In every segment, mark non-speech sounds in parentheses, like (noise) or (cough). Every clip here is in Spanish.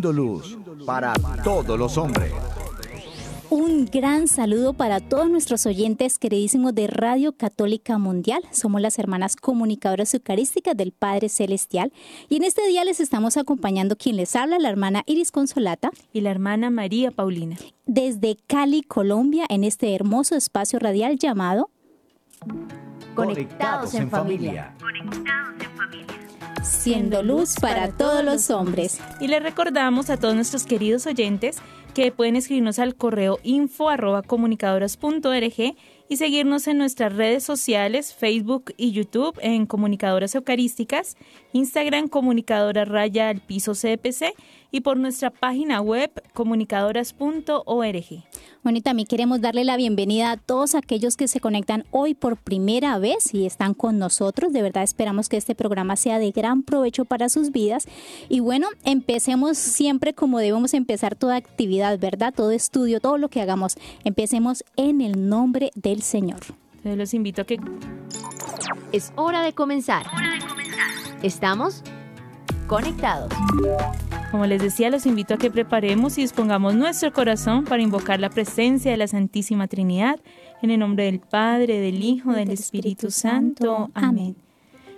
luz para todos los hombres. Un gran saludo para todos nuestros oyentes queridísimos de Radio Católica Mundial. Somos las hermanas comunicadoras eucarísticas del Padre Celestial y en este día les estamos acompañando quien les habla, la hermana Iris Consolata y la hermana María Paulina. Desde Cali, Colombia, en este hermoso espacio radial llamado Conectados en familia. Conectados en familia siendo luz para todos los hombres. Y le recordamos a todos nuestros queridos oyentes que pueden escribirnos al correo info arroba comunicadoras.org y seguirnos en nuestras redes sociales, Facebook y YouTube en Comunicadoras Eucarísticas, Instagram Comunicadora Raya al Piso CPC y por nuestra página web comunicadoras.org. Bueno, y también queremos darle la bienvenida a todos aquellos que se conectan hoy por primera vez y están con nosotros. De verdad esperamos que este programa sea de gran provecho para sus vidas. Y bueno, empecemos siempre como debemos empezar toda actividad, ¿verdad? Todo estudio, todo lo que hagamos. Empecemos en el nombre del Señor. los invito a que... Es hora de comenzar. Hora de comenzar. Estamos conectados. Como les decía, los invito a que preparemos y dispongamos nuestro corazón para invocar la presencia de la Santísima Trinidad, en el nombre del Padre, del Hijo, del Espíritu Santo. Amén.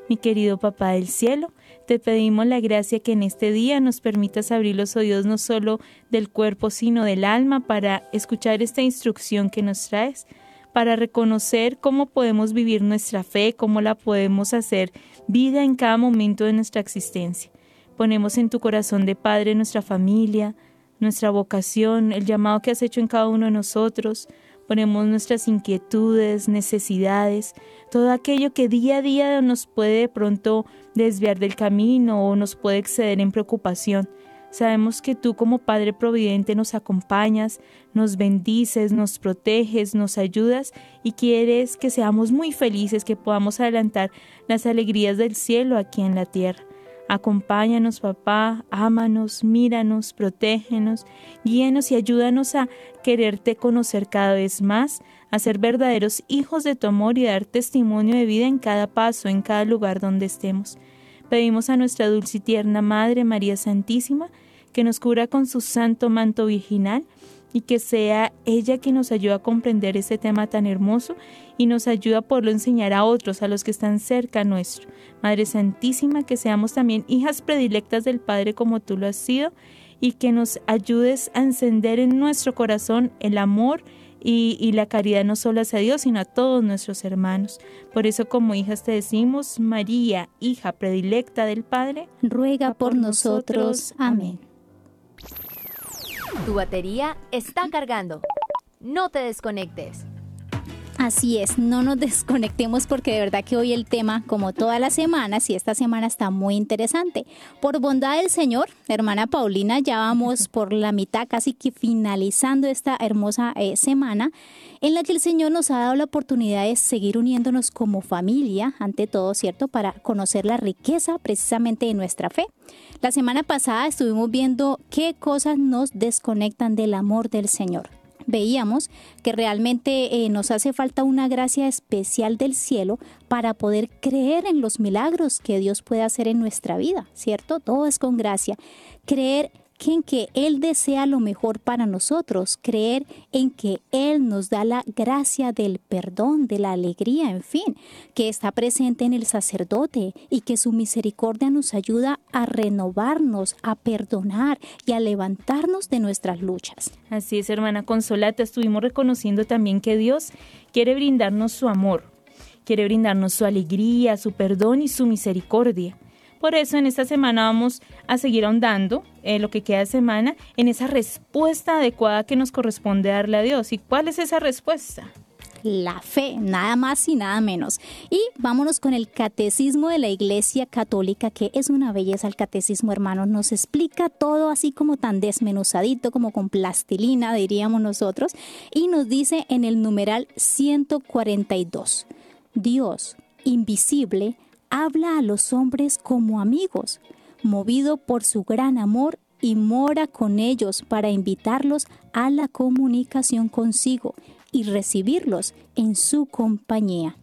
Mi querido Papá del Cielo, te pedimos la gracia que en este día nos permitas abrir los oídos no solo del cuerpo, sino del alma para escuchar esta instrucción que nos traes, para reconocer cómo podemos vivir nuestra fe, cómo la podemos hacer vida en cada momento de nuestra existencia. Ponemos en tu corazón de Padre nuestra familia, nuestra vocación, el llamado que has hecho en cada uno de nosotros. Ponemos nuestras inquietudes, necesidades, todo aquello que día a día nos puede de pronto desviar del camino o nos puede exceder en preocupación. Sabemos que tú como Padre Providente nos acompañas, nos bendices, nos proteges, nos ayudas y quieres que seamos muy felices, que podamos adelantar las alegrías del cielo aquí en la tierra. Acompáñanos, papá, ámanos, míranos, protégenos, guíenos y ayúdanos a quererte conocer cada vez más, a ser verdaderos hijos de tu amor y dar testimonio de vida en cada paso, en cada lugar donde estemos. Pedimos a nuestra dulce y tierna Madre María Santísima que nos cura con su santo manto virginal y que sea ella quien nos ayude a comprender ese tema tan hermoso y nos ayude a poderlo enseñar a otros, a los que están cerca nuestro. Madre Santísima, que seamos también hijas predilectas del Padre como tú lo has sido y que nos ayudes a encender en nuestro corazón el amor y, y, la caridad no solo hacia Dios, sino a todos nuestros hermanos. Por eso como hijas te decimos, María, hija predilecta del Padre, ruega por nosotros. Amén. Tu batería está cargando. No te desconectes. Así es, no nos desconectemos porque de verdad que hoy el tema, como todas las semanas, y esta semana está muy interesante. Por bondad del Señor, hermana Paulina, ya vamos por la mitad, casi que finalizando esta hermosa eh, semana, en la que el Señor nos ha dado la oportunidad de seguir uniéndonos como familia, ante todo, ¿cierto? Para conocer la riqueza precisamente de nuestra fe. La semana pasada estuvimos viendo qué cosas nos desconectan del amor del Señor. Veíamos que realmente eh, nos hace falta una gracia especial del cielo para poder creer en los milagros que Dios puede hacer en nuestra vida, ¿cierto? Todo es con gracia. Creer en que Él desea lo mejor para nosotros, creer en que Él nos da la gracia del perdón, de la alegría, en fin, que está presente en el sacerdote y que su misericordia nos ayuda a renovarnos, a perdonar y a levantarnos de nuestras luchas. Así es, hermana Consolata, estuvimos reconociendo también que Dios quiere brindarnos su amor, quiere brindarnos su alegría, su perdón y su misericordia. Por eso en esta semana vamos a seguir ahondando eh, lo que queda de semana en esa respuesta adecuada que nos corresponde darle a Dios. ¿Y cuál es esa respuesta? la fe, nada más y nada menos. Y vámonos con el catecismo de la Iglesia Católica, que es una belleza el catecismo, hermanos. Nos explica todo así como tan desmenuzadito, como con plastilina, diríamos nosotros, y nos dice en el numeral 142, Dios invisible habla a los hombres como amigos, movido por su gran amor y mora con ellos para invitarlos a la comunicación consigo y recibirlos en su compañía.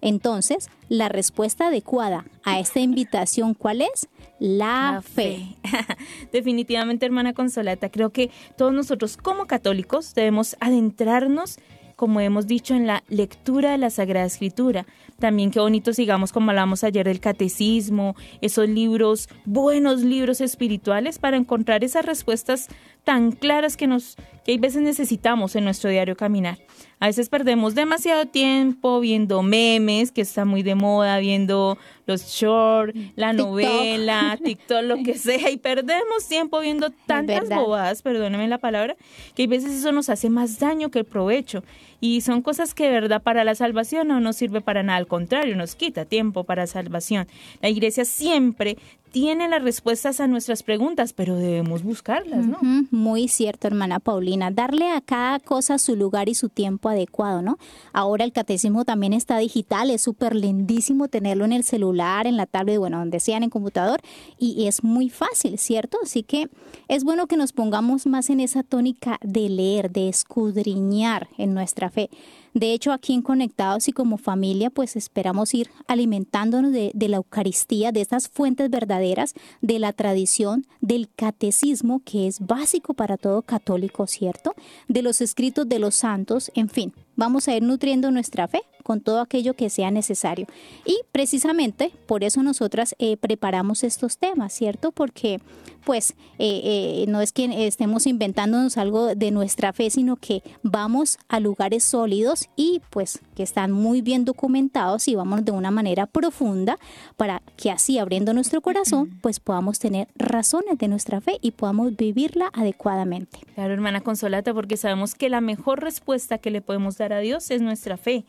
Entonces, la respuesta adecuada a esta invitación, ¿cuál es? La, fe. (laughs) Definitivamente, hermana Consolata, creo que todos nosotros como católicos debemos adentrarnos como hemos dicho, en la lectura de la Sagrada Escritura. También qué bonito sigamos, como hablamos ayer, del catecismo, esos libros, buenos libros espirituales, para encontrar esas respuestas tan claras que nos que hay veces necesitamos en nuestro diario caminar. A veces perdemos demasiado tiempo viendo memes, que está muy de moda, viendo los shorts, la novela, TikTok, lo que sea, y perdemos tiempo viendo tantas bobadas, perdónenme la palabra, que hay veces eso nos hace más daño que el provecho. Y son cosas que verdad para la salvación no nos sirve para nada, al contrario, nos quita tiempo para salvación. La iglesia siempre tiene las respuestas a nuestras preguntas, pero debemos buscarlas, ¿no? Muy cierto, hermana Paulina. Darle a cada cosa su lugar y su tiempo adecuado, ¿no? Ahora el catecismo también está digital, es súper lindísimo tenerlo en el celular, en la tablet, bueno, donde sea, en el computador, y es muy fácil, ¿cierto? Así que es bueno que nos pongamos más en esa tónica de leer, de escudriñar en nuestra fe. De hecho, aquí en Conectados y como familia, pues esperamos ir alimentándonos de, la Eucaristía, de estas fuentes verdaderas, de la tradición, del catecismo, que es básico para todo católico, ¿cierto? De los escritos de los santos, en fin, vamos a ir nutriendo nuestra fe con todo aquello que sea necesario. Y precisamente por eso nosotras eh, preparamos estos temas, ¿cierto? Porque pues eh, eh, no es que estemos inventándonos algo de nuestra fe, sino que vamos a lugares sólidos y pues que están muy bien documentados y vamos de una manera profunda para que así abriendo nuestro corazón pues podamos tener razones de nuestra fe y podamos vivirla adecuadamente. Claro, hermana Consolata, porque sabemos que la mejor respuesta que le podemos dar a Dios es nuestra fe.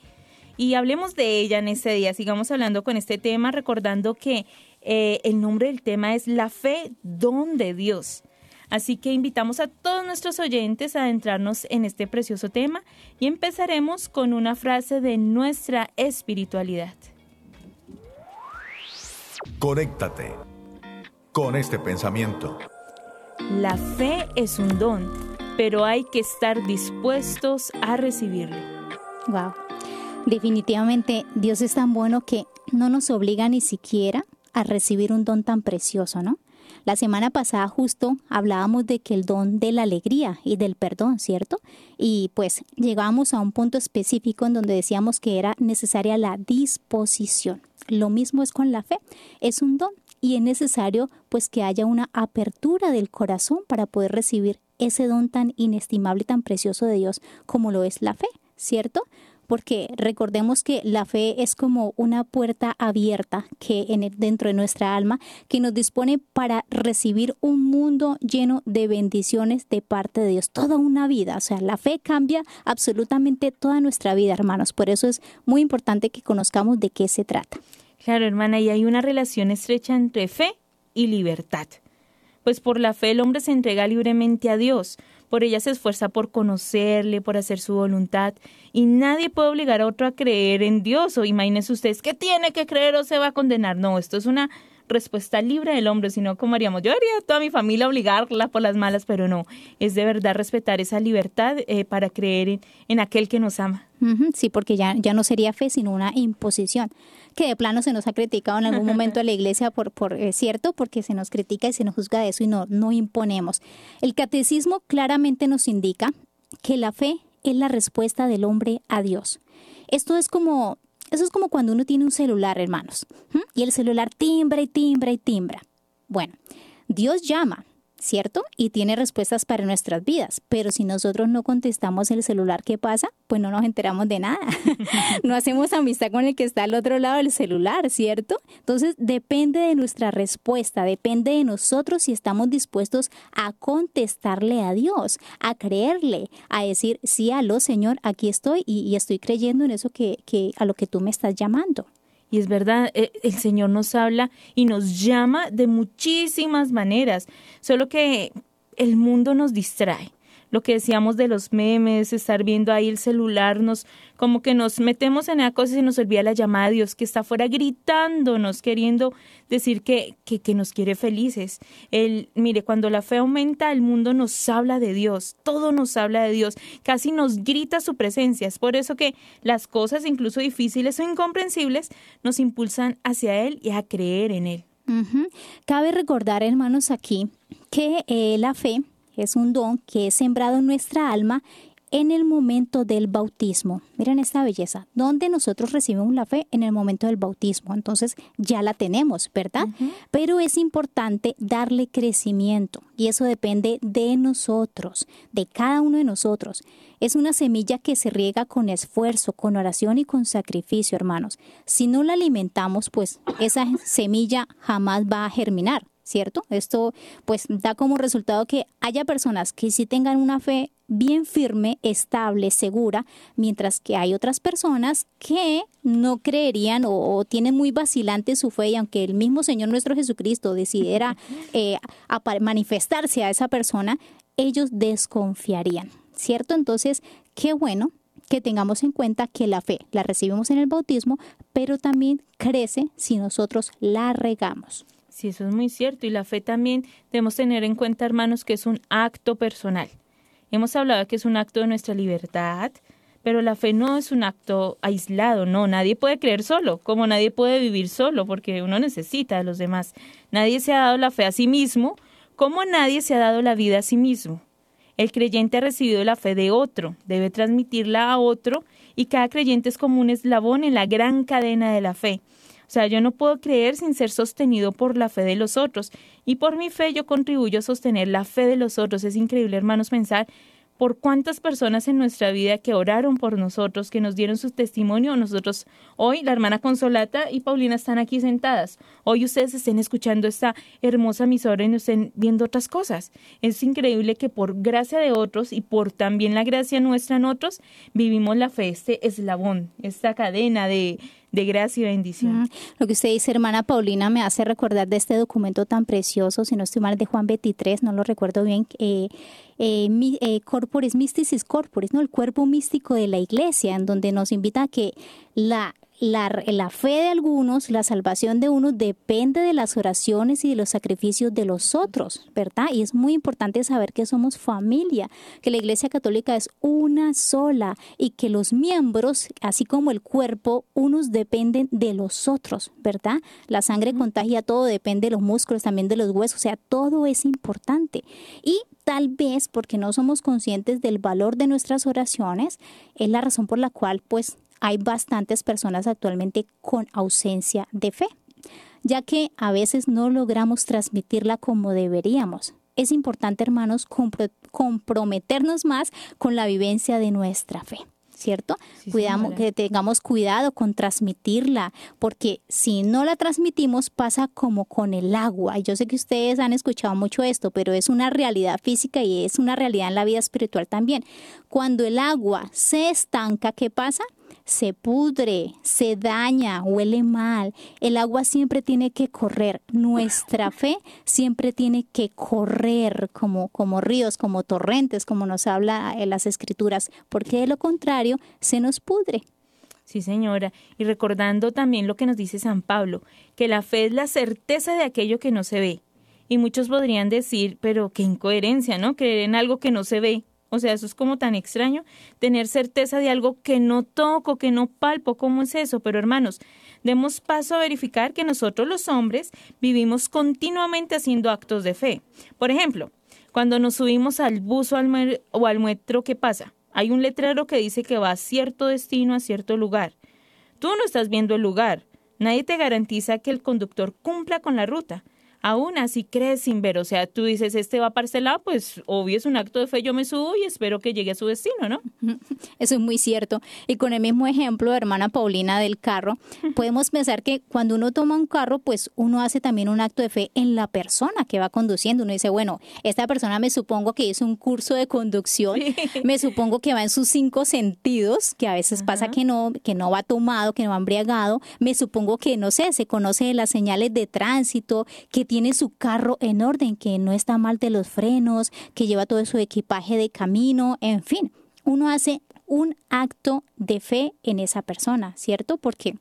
Y hablemos de ella en este día, sigamos hablando con este tema, recordando que eh, el nombre del tema es La fe, don de Dios. Así que invitamos a todos nuestros oyentes a adentrarnos en este precioso tema y empezaremos con una frase de nuestra espiritualidad. Conéctate con este pensamiento. La fe es un don, pero hay que estar dispuestos a recibirlo. Wow. Definitivamente Dios es tan bueno que no nos obliga ni siquiera a recibir un don tan precioso, ¿no? La semana pasada justo hablábamos de que el don de la alegría y del perdón, ¿cierto? Y pues llegamos a un punto específico en donde decíamos que era necesaria la disposición. Lo mismo es con la fe, es un don y es necesario pues que haya una apertura del corazón para poder recibir ese don tan inestimable tan precioso de Dios como lo es la fe, ¿cierto? porque recordemos que la fe es como una puerta abierta que en dentro de nuestra alma que nos dispone para recibir un mundo lleno de bendiciones de parte de Dios, toda una vida, o sea, la fe cambia absolutamente toda nuestra vida, hermanos, por eso es muy importante que conozcamos de qué se trata. Claro, hermana, y hay una relación estrecha entre fe y libertad. Pues por la fe el hombre se entrega libremente a Dios, por ella se esfuerza por conocerle, por hacer su voluntad, y nadie puede obligar a otro a creer en Dios, o imagínense ustedes que tiene que creer o se va a condenar. No, esto es una respuesta libre del hombre, sino como haríamos, yo haría toda mi familia obligarla por las malas, pero no, es de verdad respetar esa libertad eh, para creer en, aquel que nos ama. Sí, porque ya, ya no sería fe, sino una imposición que de plano se nos ha criticado en algún momento a la iglesia por, por eh, cierto, porque se nos critica y se nos juzga de eso y no, no imponemos. El catecismo claramente nos indica que la fe es la respuesta del hombre a Dios. Esto es como, eso es como cuando uno tiene un celular, hermanos, y el celular timbra y timbra y timbra. Bueno, Dios llama, ¿cierto? Y tiene respuestas para nuestras vidas. Pero si nosotros no contestamos el celular, ¿qué pasa? Pues no nos enteramos de nada. (laughs) no hacemos amistad con el que está al otro lado del celular, ¿cierto? Entonces depende de nuestra respuesta, depende de nosotros si estamos dispuestos a contestarle a Dios, a creerle, a decir, sí, aló, Señor, aquí estoy y, estoy creyendo en eso que, que a lo que tú me estás llamando. Y es verdad, eh, el Señor nos habla y nos llama de muchísimas maneras, solo que el mundo nos distrae lo que decíamos de los memes, estar viendo ahí el celular, nos como que nos metemos en esa cosa y nos olvida la llamada de Dios que está afuera gritándonos, queriendo decir que, que, que nos quiere felices. El, mire, cuando la fe aumenta, el mundo nos habla de Dios, todo nos habla de Dios, casi nos grita su presencia. Es por eso que las cosas, incluso difíciles o incomprensibles, nos impulsan hacia Él y a creer en Él. Cabe recordar, hermanos, aquí que eh, la fe es un don que es sembrado en nuestra alma en el momento del bautismo. Miren esta belleza, donde nosotros recibimos la fe en el momento del bautismo. Entonces ya la tenemos, ¿verdad? Pero es importante darle crecimiento y eso depende de nosotros, de cada uno de nosotros. Es una semilla que se riega con esfuerzo, con oración y con sacrificio, hermanos. Si no la alimentamos, pues esa semilla jamás va a germinar. ¿Cierto? Esto pues da como resultado que haya personas que sí tengan una fe bien firme, estable, segura, mientras que hay otras personas que no creerían o, tienen muy vacilante su fe y aunque el mismo Señor nuestro Jesucristo decidiera (laughs) eh, manifestarse a esa persona, ellos desconfiarían, ¿cierto? Entonces, qué bueno que tengamos en cuenta que la fe la recibimos en el bautismo, pero también crece si nosotros la regamos. Sí, eso es muy cierto. Y la fe también debemos tener en cuenta, hermanos, que es un acto personal. Hemos hablado que es un acto de nuestra libertad, pero la fe no es un acto aislado, no, nadie puede creer solo, como nadie puede vivir solo, porque uno necesita a los demás. Nadie se ha dado la fe a sí mismo, como nadie se ha dado la vida a sí mismo. El creyente ha recibido la fe de otro, debe transmitirla a otro, y cada creyente es como un eslabón en la gran cadena de la fe. Sea, yo no puedo creer sin ser sostenido por la fe de los otros. Y por mi fe yo contribuyo a sostener la fe de los otros. Es increíble, hermanos, pensar por cuántas personas en nuestra vida que oraron por nosotros, que nos dieron su testimonio. Nosotros, hoy, la hermana Consolata y Paulina están aquí sentadas. Hoy ustedes estén escuchando esta hermosa emisora y no estén viendo otras cosas. Es increíble que por gracia de otros y por también la gracia nuestra en otros, vivimos la fe, este eslabón, esta cadena de, de gracia y bendición. Lo que usted dice, hermana Paulina, me hace recordar de este documento tan precioso, si no estoy mal, de Juan 23, no lo recuerdo bien, eh, eh, eh, Corporis Mysticis Corporis, ¿no? el cuerpo místico de la iglesia, en donde nos invita a que la la, la, fe de algunos, la salvación de unos depende de las oraciones y de los sacrificios de los otros, ¿verdad? Y es muy importante saber que somos familia, que la Iglesia Católica es una sola y que los miembros, así como el cuerpo, unos dependen de los otros, ¿verdad? La sangre contagia todo, depende de los músculos, también de los huesos, o sea, todo es importante. Y tal vez porque no somos conscientes del valor de nuestras oraciones, es la razón por la cual pues hay bastantes personas actualmente con ausencia de fe, ya que a veces no logramos transmitirla como deberíamos. Es importante, hermanos, comprometernos más con la vivencia de nuestra fe. ¿cierto? Cuidamos, que tengamos cuidado con transmitirla, porque si no la transmitimos pasa como con el agua. Yo sé que ustedes han escuchado mucho esto, pero es una realidad física y es una realidad en la vida espiritual también. Cuando el agua se estanca, ¿qué pasa? Se pudre, se daña, huele mal. El agua siempre tiene que correr. Nuestra fe siempre tiene que correr como, como ríos, como torrentes, como nos habla en las escrituras, porque de lo contrario se nos pudre. Sí, señora. Y recordando también lo que nos dice San Pablo, que la fe es la certeza de aquello que no se ve. Y muchos podrían decir, pero qué incoherencia, ¿no? Creer en algo que no se ve. O sea, eso es como tan extraño, tener certeza de algo que no toco, que no palpo, ¿cómo es eso? Pero hermanos, demos paso a verificar que nosotros los hombres vivimos continuamente haciendo actos de fe. Por ejemplo, cuando nos subimos al bus o al, o al metro, ¿qué pasa? Hay un letrero que dice que va a cierto destino, a cierto lugar. Tú no estás viendo el lugar. Nadie te garantiza que el conductor cumpla con la ruta aún así crees sin ver. O sea, tú dices, este va para este pues obvio es un acto de fe, yo me subo y espero que llegue a su destino, ¿no? (laughs) Eso es muy cierto. Y con el mismo ejemplo, hermana Paulina, del carro, podemos pensar que cuando uno toma un carro, pues uno hace también un acto de fe en la persona que va conduciendo. Uno dice, bueno, esta persona me supongo que hizo un curso de conducción, (laughs) me supongo que va en sus cinco sentidos, que a veces pasa que no, que no va tomado, que no va embriagado, me supongo que, no sé, se conoce las señales de tránsito, que tiene su carro en orden, que no está mal de los frenos, que lleva todo su equipaje de camino, en fin, uno hace un acto de fe en esa persona, ¿cierto? Porque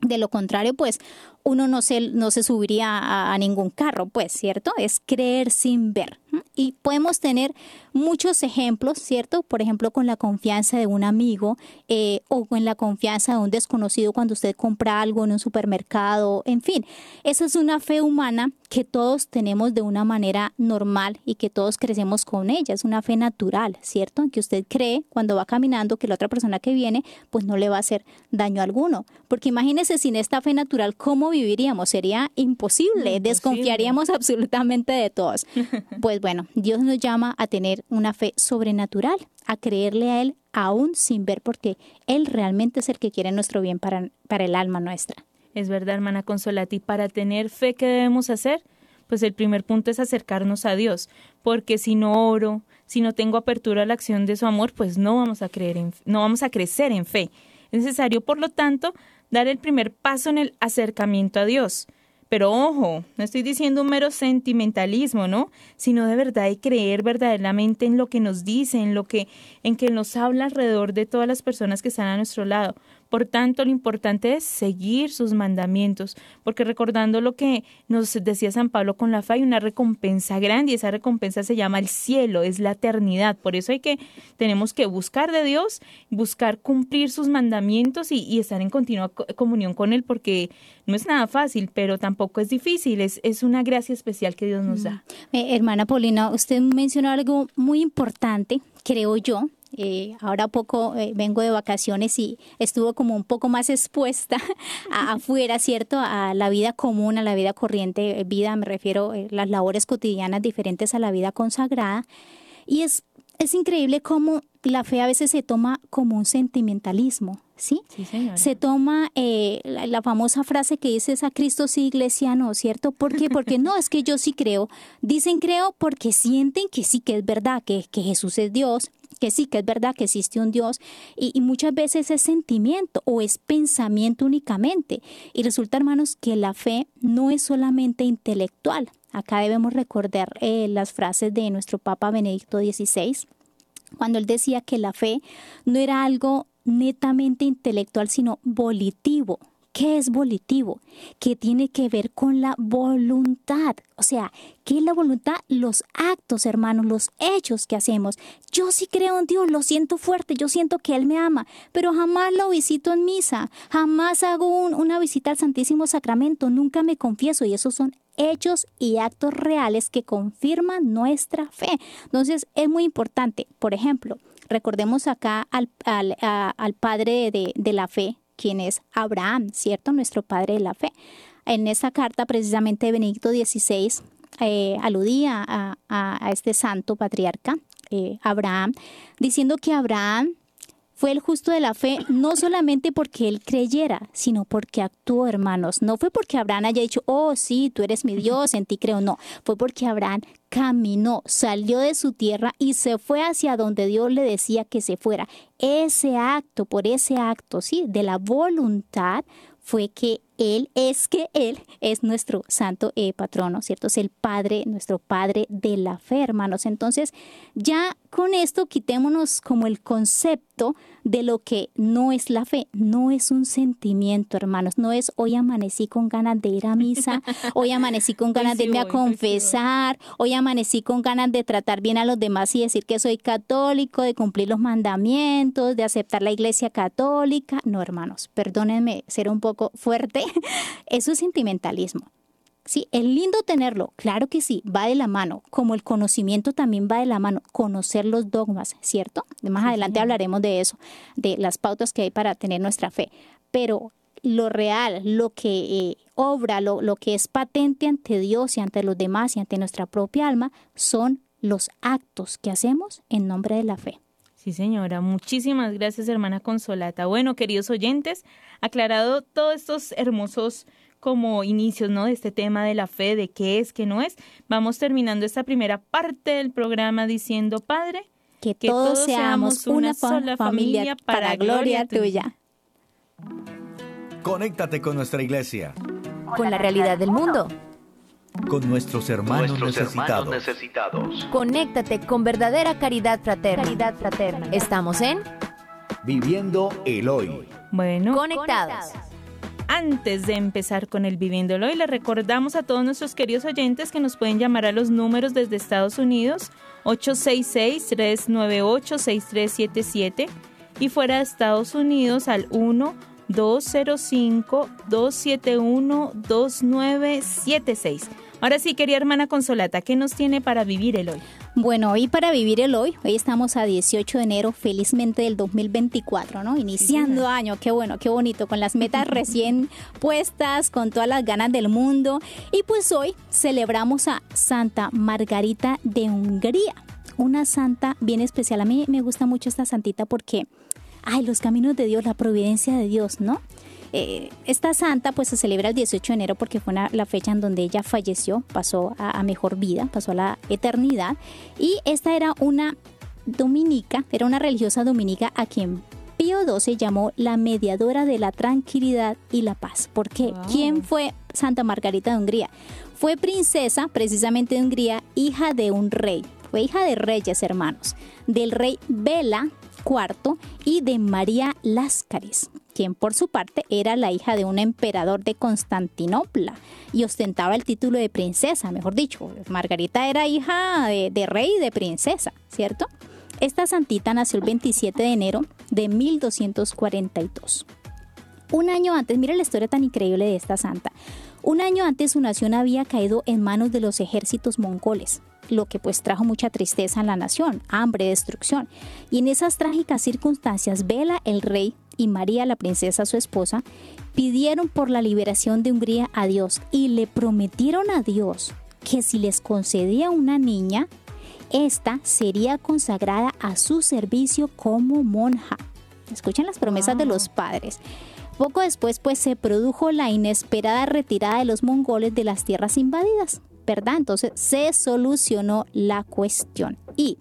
de lo contrario, pues uno no se, no se subiría a, ningún carro, pues, ¿cierto? Es creer sin ver. Y podemos tener muchos ejemplos, ¿cierto? Por ejemplo, con la confianza de un amigo eh, o con la confianza de un desconocido cuando usted compra algo en un supermercado, en fin. Esa es una fe humana que todos tenemos de una manera normal y que todos crecemos con ella. Es una fe natural, ¿cierto? En que usted cree cuando va caminando que la otra persona que viene pues no le va a hacer daño alguno. Porque imagínese sin esta fe natural, ¿cómo viviríamos? Sería imposible, desconfiaríamos (laughs) absolutamente de todos. (laughs) Pues bueno, Dios nos llama a tener una fe sobrenatural, a creerle a Él aún sin ver, porque Él realmente es el que quiere nuestro bien para, para el alma nuestra. Es verdad, hermana Consolati, para tener fe, ¿qué debemos hacer? Pues el primer punto es acercarnos a Dios, porque si no oro, si no tengo apertura a la acción de su amor, pues no vamos a creer en, no vamos a crecer en fe. Es necesario, por lo tanto, dar el primer paso en el acercamiento a Dios. Pero ojo, no estoy diciendo un mero sentimentalismo, ¿no? Sino de verdad y creer verdaderamente en lo que nos dice, en lo que, en que nos habla alrededor de todas las personas que están a nuestro lado. Por tanto, lo importante es seguir sus mandamientos, porque recordando lo que nos decía San Pablo con la fe, hay una recompensa grande y esa recompensa se llama el cielo, es la eternidad. Por eso hay que, tenemos que buscar de Dios, buscar cumplir sus mandamientos y, y estar en continua comunión con Él, porque no es nada fácil, pero tampoco es difícil, es, es una gracia especial que Dios nos da. Eh, hermana Paulina, usted mencionó algo muy importante, creo yo, eh, ahora poco eh, vengo de vacaciones y estuvo como un poco más expuesta (laughs) afuera, ¿cierto? A la vida común, a la vida corriente, eh, vida, me refiero a las labores cotidianas diferentes a la vida consagrada. Y es, es increíble cómo la fe a veces se toma como un sentimentalismo, ¿sí? se toma la, la, famosa frase que dice a Cristo sí, iglesia no, ¿cierto? ¿Por qué? Porque (laughs) no, es que yo sí creo. Dicen creo porque sienten que sí, que es verdad, que, que Jesús es Dios, que sí, que es verdad que existe un Dios y, muchas veces es sentimiento o es pensamiento únicamente. Y resulta, hermanos, que la fe no es solamente intelectual. Acá debemos recordar eh, las frases de nuestro Papa Benedicto XVI, cuando él decía que la fe no era algo netamente intelectual, sino volitivo, ¿Qué es volitivo? Que tiene que ver con la voluntad. O sea, ¿qué es la voluntad? Los actos, hermanos, los hechos que hacemos. Yo sí creo en Dios, lo siento fuerte, yo siento que Él me ama, pero jamás lo visito en misa, jamás hago una visita al Santísimo Sacramento, nunca me confieso y esos son hechos y actos reales que confirman nuestra fe. Entonces, es muy importante, por ejemplo, recordemos acá al, al, Padre de, de la Fe, quien es Abraham, ¿cierto? Nuestro padre de la fe. En esa carta, precisamente, Benedicto XVI eh, aludía a, este santo patriarca, eh, Abraham, diciendo que Abraham fue el justo de la fe no solamente porque él creyera, sino porque actuó, hermanos. No fue porque Abraham haya dicho, oh, sí, tú eres mi Dios, en ti creo. No, fue porque Abraham caminó, salió de su tierra y se fue hacia donde Dios le decía que se fuera. Ese acto, por ese acto, sí, de la voluntad, fue que Él es que Él es nuestro santo eh, patrono, ¿cierto? Es el Padre, nuestro Padre de la fe, hermanos. Entonces, ya con esto quitémonos como el concepto de lo que no es la fe, no es un sentimiento, hermanos, no es hoy amanecí con ganas de ir a misa, hoy amanecí con (laughs) ganas de irme a confesar, hoy amanecí con ganas de tratar bien a los demás y decir que soy católico, de cumplir los mandamientos, de aceptar la iglesia católica. No, hermanos, perdónenme ser un poco fuerte, (laughs) eso es sentimentalismo. Sí, es lindo tenerlo, claro que sí, va de la mano, como el conocimiento también va de la mano, conocer los dogmas, ¿cierto? Más adelante hablaremos de eso, de las pautas que hay para tener nuestra fe, pero lo real, lo que eh, obra, lo, lo que es patente ante Dios y ante los demás y ante nuestra propia alma, son los actos que hacemos en nombre de la fe. Sí, señora. Muchísimas gracias, hermana Consolata. Bueno, queridos oyentes, aclarado todos estos hermosos como inicios, ¿no? De este tema de la fe, de qué es, qué no es. Vamos terminando esta primera parte del programa diciendo, Padre, que, todos, seamos una, sola familia para, gloria tuya. Conéctate con nuestra iglesia. Con la realidad del mundo. Con nuestros hermanos, necesitados. necesitados. Conéctate con verdadera caridad fraterna. Caridad fraterna. Estamos en Viviendo el Hoy. Bueno, conectados. Antes de empezar con el Viviéndolo, y le recordamos a todos nuestros queridos oyentes que nos pueden llamar a los números desde Estados Unidos 866-398-6377 y fuera de Estados Unidos al 1 205 271 2976 Ahora sí, querida hermana Consolata, ¿qué nos tiene para vivir el hoy? Bueno, hoy para vivir el hoy, hoy estamos a 18 de enero, felizmente del 2024, ¿no? Iniciando año, qué bueno, qué bonito, con las metas (laughs) recién puestas, con todas las ganas del mundo. Y pues hoy celebramos a Santa Margarita de Hungría, una santa bien especial. A mí me gusta mucho esta santita porque, ay, los caminos de Dios, la providencia de Dios, ¿no? Eh, esta santa pues se celebra el 18 de enero porque fue la fecha en donde ella falleció, pasó a, mejor vida, pasó a la eternidad. Y esta era una dominica, era una religiosa dominica a quien Pío XII llamó la mediadora de la tranquilidad y la paz. ¿Por qué? ¿Quién fue Santa Margarita de Hungría? Fue princesa precisamente de Hungría, hija de un rey. Fue hija de reyes hermanos, del rey Bela Y de María Láscaris quien por su parte era la hija de un emperador de Constantinopla y ostentaba el título de princesa, mejor dicho. Margarita era hija de, rey y de princesa, ¿cierto? Esta santita nació el 27 de enero de 1242. Un año antes, mira la historia tan increíble de esta santa. Un año antes su nación había caído en manos de los ejércitos mongoles, lo que pues trajo mucha tristeza en la nación, hambre, destrucción. Y en esas trágicas circunstancias, Vela, el rey, y María, la princesa su esposa, pidieron por la liberación de Hungría a Dios y le prometieron a Dios que si les concedía una niña, esta sería consagrada a su servicio como monja. Escuchen las promesas de los padres. Poco después, pues se produjo la inesperada retirada de los mongoles de las tierras invadidas, ¿verdad? Entonces se solucionó la cuestión. Y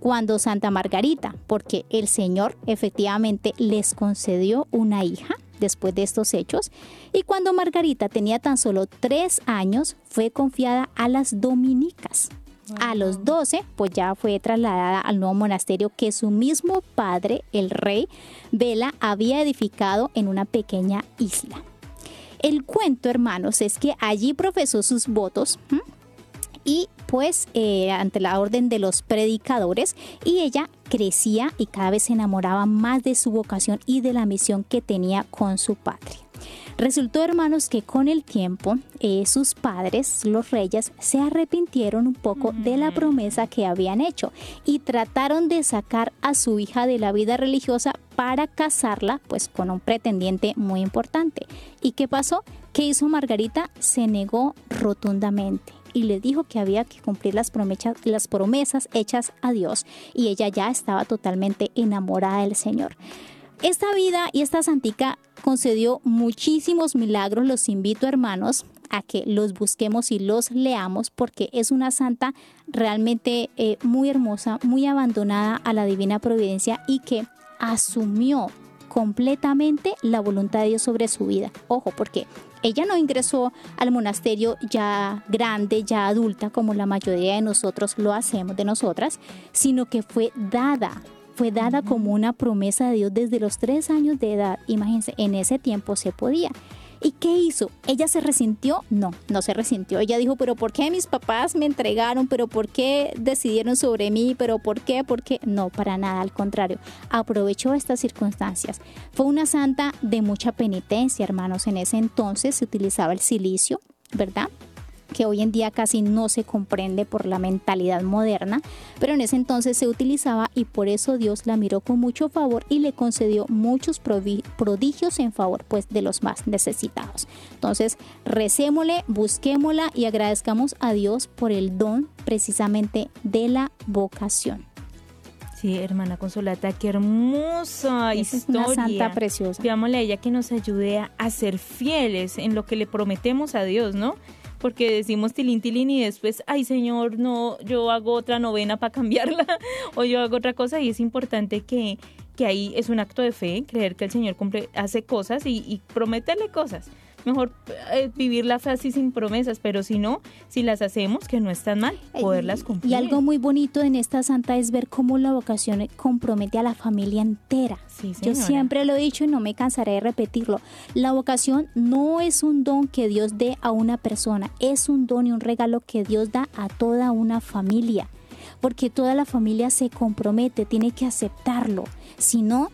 cuando Santa Margarita, porque el Señor efectivamente les concedió una hija después de estos hechos, y cuando Margarita tenía tan solo tres años, fue confiada a las dominicas. A los doce, pues ya fue trasladada al nuevo monasterio que su mismo padre, el rey Vela, había edificado en una pequeña isla. El cuento, hermanos, es que allí profesó sus votos y pues eh, ante la orden de los predicadores y ella crecía y cada vez se enamoraba más de su vocación y de la misión que tenía con su padre. Resultó, hermanos, que con el tiempo eh, sus padres, los reyes, se arrepintieron un poco de la promesa que habían hecho y trataron de sacar a su hija de la vida religiosa para casarla pues con un pretendiente muy importante. ¿Y qué pasó? ¿Qué hizo Margarita? Se negó rotundamente y le dijo que había que cumplir las promesas, las promesas hechas a Dios y ella ya estaba totalmente enamorada del Señor. Esta vida y esta santica concedió muchísimos milagros. Los invito, hermanos, a que los busquemos y los leamos porque es una santa realmente eh, muy hermosa, muy abandonada a la divina providencia y que asumió completamente la voluntad de Dios sobre su vida. Ojo, porque ella no ingresó al monasterio ya grande, ya adulta, como la mayoría de nosotros lo hacemos de nosotras, sino que fue dada fue dada como una promesa de Dios desde los tres años de edad. Imagínense, en ese tiempo se podía. ¿Y qué hizo? ¿Ella se resintió? No, no se resintió. Ella dijo, pero ¿por qué mis papás me entregaron? ¿Pero por qué decidieron sobre mí? ¿Pero por qué? ¿Por qué? No, para nada, al contrario. Aprovechó estas circunstancias. Fue una santa de mucha penitencia, hermanos. En ese entonces se utilizaba el silicio, ¿verdad? Que hoy en día casi no se comprende por la mentalidad moderna, pero en ese entonces se utilizaba y por eso Dios la miró con mucho favor y le concedió muchos prodigios en favor pues de los más necesitados. Entonces, recémosle, busquémosla y agradezcamos a Dios por el don precisamente de la vocación. Sí, hermana Consolata, qué hermosa historia. una santa preciosa. Pidámosle a ella que nos ayude a ser fieles en lo que le prometemos a Dios, ¿no? Porque decimos tilín tilín y después, ay señor, no, yo hago otra novena para cambiarla (laughs) o yo hago otra cosa y es importante que, que ahí es un acto de fe, creer que el Señor cumple, hace cosas y, y prometerle cosas. Mejor eh, vivir la fe así sin promesas, pero si no, si las hacemos, que no están mal, poderlas cumplir. Y algo muy bonito en esta santa es ver cómo la vocación compromete a la familia entera. Sí, Yo siempre lo he dicho y no me cansaré de repetirlo. La vocación no es un don que Dios dé a una persona, es un don y un regalo que Dios da a toda una familia. Porque toda la familia se compromete, tiene que aceptarlo. Si no,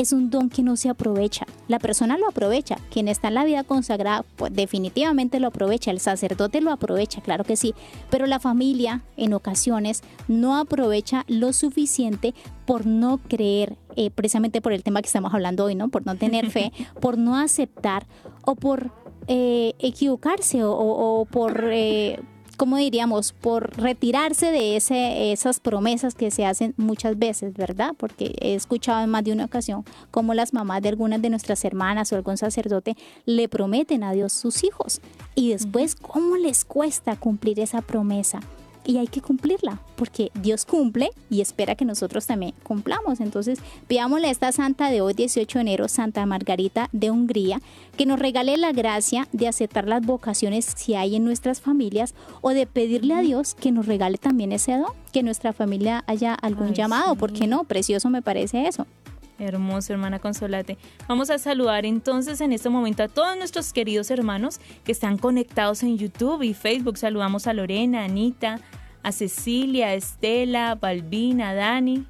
es un don que no se aprovecha. La persona lo aprovecha. Quien está en la vida consagrada, pues definitivamente lo aprovecha. El sacerdote lo aprovecha, claro que sí. Pero la familia, en ocasiones, no aprovecha lo suficiente por no creer, eh, precisamente por el tema que estamos hablando hoy, ¿no? Por no tener fe, (laughs) por no aceptar o por eh, equivocarse o, o- o por... eh, ¿cómo diríamos? Por retirarse de ese, esas promesas que se hacen muchas veces, ¿verdad? Porque he escuchado en más de una ocasión cómo las mamás de algunas de nuestras hermanas o algún sacerdote le prometen a Dios sus hijos y después cómo les cuesta cumplir esa promesa. Y hay que cumplirla, porque Dios cumple y espera que nosotros también cumplamos. Entonces, pidámosle a esta santa de hoy, 18 de enero, Santa Margarita de Hungría, que nos regale la gracia de aceptar las vocaciones si hay en nuestras familias o de pedirle a Dios que nos regale también ese don, que nuestra familia haya algún Ay, llamado, sí. ¿por qué no? Precioso me parece eso. Hermoso, hermana Consolate. Vamos a saludar entonces en este momento a todos nuestros queridos hermanos que están conectados en YouTube y Facebook. Saludamos a Lorena, Anita, a Cecilia, a Estela, a Balbina, a Dani.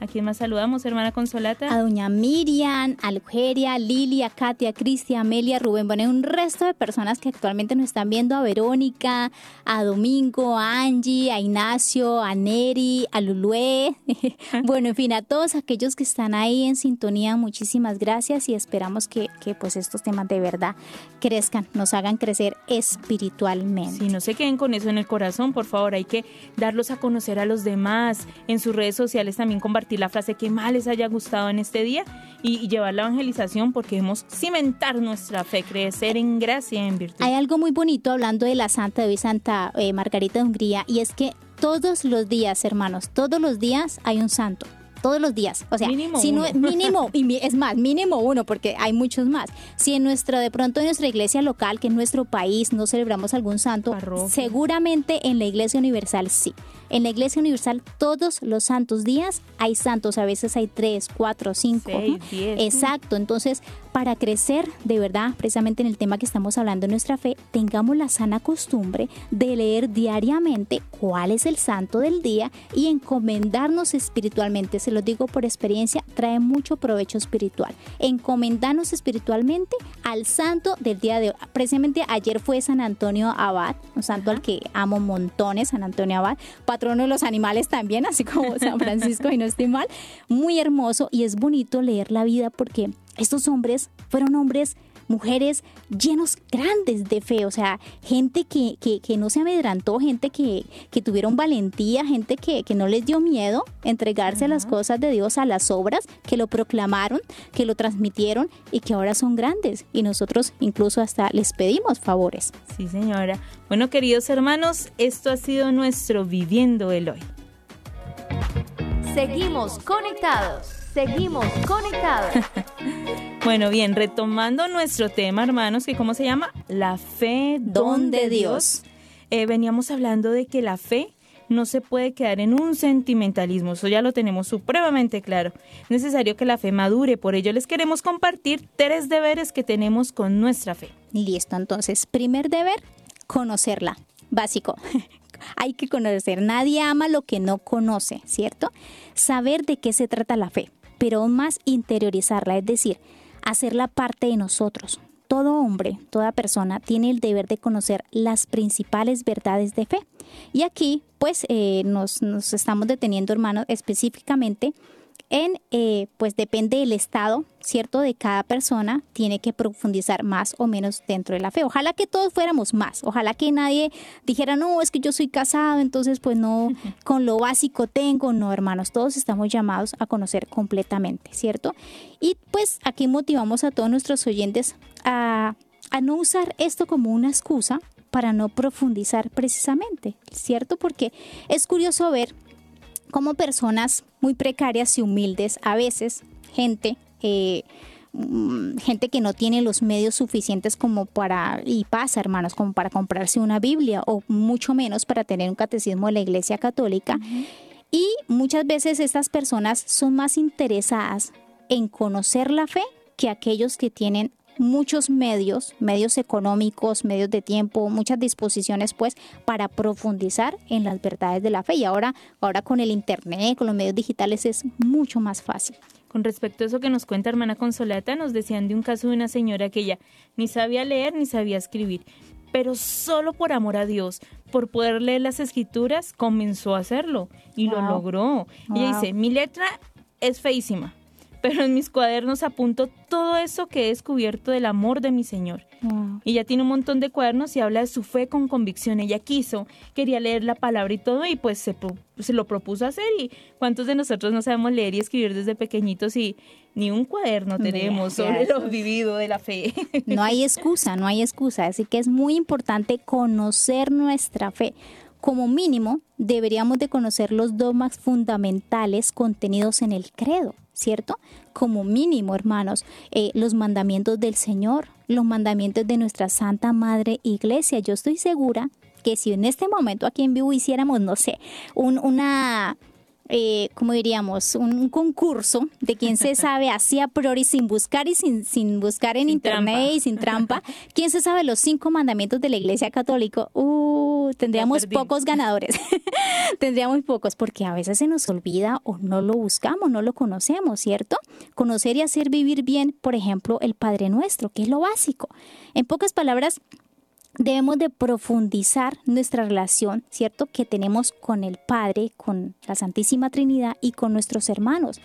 ¿A quién más saludamos, hermana Consolata? a doña Miriam, a Lugeria, a Lilia, a Katia, a Amelia, Rubén, bueno, hay un resto de personas que actualmente nos están viendo, a Verónica, a Domingo, a Angie, a Ignacio, a Neri, a Lulué, (laughs) bueno, en fin, a todos aquellos que están ahí en sintonía, muchísimas gracias y esperamos que, que pues estos temas de verdad crezcan, nos hagan crecer espiritualmente. Si no se queden con eso en el corazón, por favor, hay que darlos a conocer a los demás. En sus redes sociales también compartir la frase que más les haya gustado en este día y, y llevar la evangelización porque debemos cimentar nuestra fe, crecer en gracia y en virtud. Hay algo muy bonito hablando de la Santa de hoy, Santa eh, Margarita de Hungría, y es que todos los días, hermanos, todos los días hay un santo. Todos los días. O sea, Mínimo si no uno. mínimo, y es más, mínimo uno, porque hay muchos más. Si en nuestra, de pronto en nuestra iglesia local, que en nuestro país no celebramos algún santo, Parroquia. seguramente en la iglesia universal sí. En la iglesia universal todos los santos días hay santos, a veces hay tres, cuatro, cinco. Seis, ¿no? diez. Exacto, entonces para crecer de verdad, precisamente en el tema que estamos hablando en nuestra fe, tengamos la sana costumbre de leer diariamente cuál es el santo del día y encomendarnos espiritualmente. Se lo digo por experiencia, trae mucho provecho espiritual. Encomendarnos espiritualmente al santo del día de hoy. Precisamente ayer fue San Antonio Abad, un santo al que amo montones, San Antonio Abad, patrono de los animales también, así como (laughs) San Francisco y no estoy mal. Muy hermoso y es bonito leer la vida porque estos hombres fueron hombres, mujeres llenos grandes de fe, o sea, gente que, que, que no se amedrantó, gente que, que tuvieron valentía, gente que, que no les dio miedo entregarse a las cosas de Dios, a las obras, que lo proclamaron, que lo transmitieron y que ahora son grandes. Y nosotros incluso hasta les pedimos favores. Sí, señora. Bueno, queridos hermanos, esto ha sido nuestro Viviendo el Hoy. Seguimos conectados. Seguimos conectados. (laughs) Bueno, bien, retomando nuestro tema, hermanos, que cómo se llama? La fe, Don de Dios. Eh, veníamos hablando de que la fe no se puede quedar en un sentimentalismo, eso ya lo tenemos supremamente claro. Es necesario que la fe madure, por ello les queremos compartir tres deberes que tenemos con nuestra fe. Listo, entonces, primer deber, conocerla. Básico. (laughs) Hay que conocer. Nadie ama lo que no conoce, ¿cierto? Saber de qué se trata la fe, pero aún más interiorizarla, es decir, hacerla parte de nosotros. Todo hombre, toda persona tiene el deber de conocer las principales verdades de fe. Y aquí, pues, eh, nos, nos estamos deteniendo, hermanos, específicamente en, eh, pues depende del estado, ¿cierto? De cada persona, tiene que profundizar más o menos dentro de la fe. Ojalá que todos fuéramos más, ojalá que nadie dijera, no, es que yo soy casado, entonces pues no, con lo básico tengo, no, hermanos, todos estamos llamados a conocer completamente, ¿cierto? Y pues aquí motivamos a todos nuestros oyentes a, a no usar esto como una excusa para no profundizar precisamente, ¿cierto? Porque es curioso ver como personas muy precarias y humildes, a veces gente, eh, mm, gente que no tiene los medios suficientes como para, y pasa hermanos, como para comprarse una Biblia o mucho menos para tener un catecismo de la Iglesia Católica. Y muchas veces estas personas son más interesadas en conocer la fe que aquellos que tienen muchos medios, medios económicos, medios de tiempo, muchas disposiciones pues para profundizar en las verdades de la fe. Y ahora, ahora con el internet, con los medios digitales es mucho más fácil. Con respecto a eso que nos cuenta hermana Consolata, nos decían de un caso de una señora que ella ni sabía leer ni sabía escribir, pero solo por amor a Dios, por poder leer las escrituras, comenzó a hacerlo y lo logró. Ella dice, mi letra es feísima, pero en mis cuadernos apunto todo eso que he descubierto del amor de mi Señor. Y ella tiene un montón de cuadernos y habla de su fe con convicción. Ella quiso, quería leer la palabra y todo, y pues se, se lo propuso hacer. ¿Y cuántos de nosotros no sabemos leer y escribir desde pequeñitos y ni un cuaderno tenemos sobre lo vivido de la fe? No hay excusa, no hay excusa. Así que es muy importante conocer nuestra fe como mínimo deberíamos de conocer los dogmas fundamentales contenidos en el credo, ¿cierto? Como mínimo, hermanos, eh, los mandamientos del Señor, los mandamientos de nuestra Santa Madre Iglesia. Yo estoy segura que si en este momento aquí en vivo hiciéramos, no sé, un, una eh, como diríamos, un, concurso de quién se (laughs) sabe así a priori sin buscar y sin, sin buscar en internet y sin trampa, (laughs) quién se sabe los cinco mandamientos de la Iglesia Católica, uh, tendríamos pocos ganadores, (laughs) tendríamos pocos porque a veces se nos olvida o no lo buscamos, no lo conocemos, ¿cierto? Conocer y hacer vivir bien, por ejemplo, el Padre Nuestro, que es lo básico. En pocas palabras, debemos de profundizar nuestra relación, ¿cierto? Que tenemos con el Padre, con la Santísima Trinidad y con nuestros hermanos.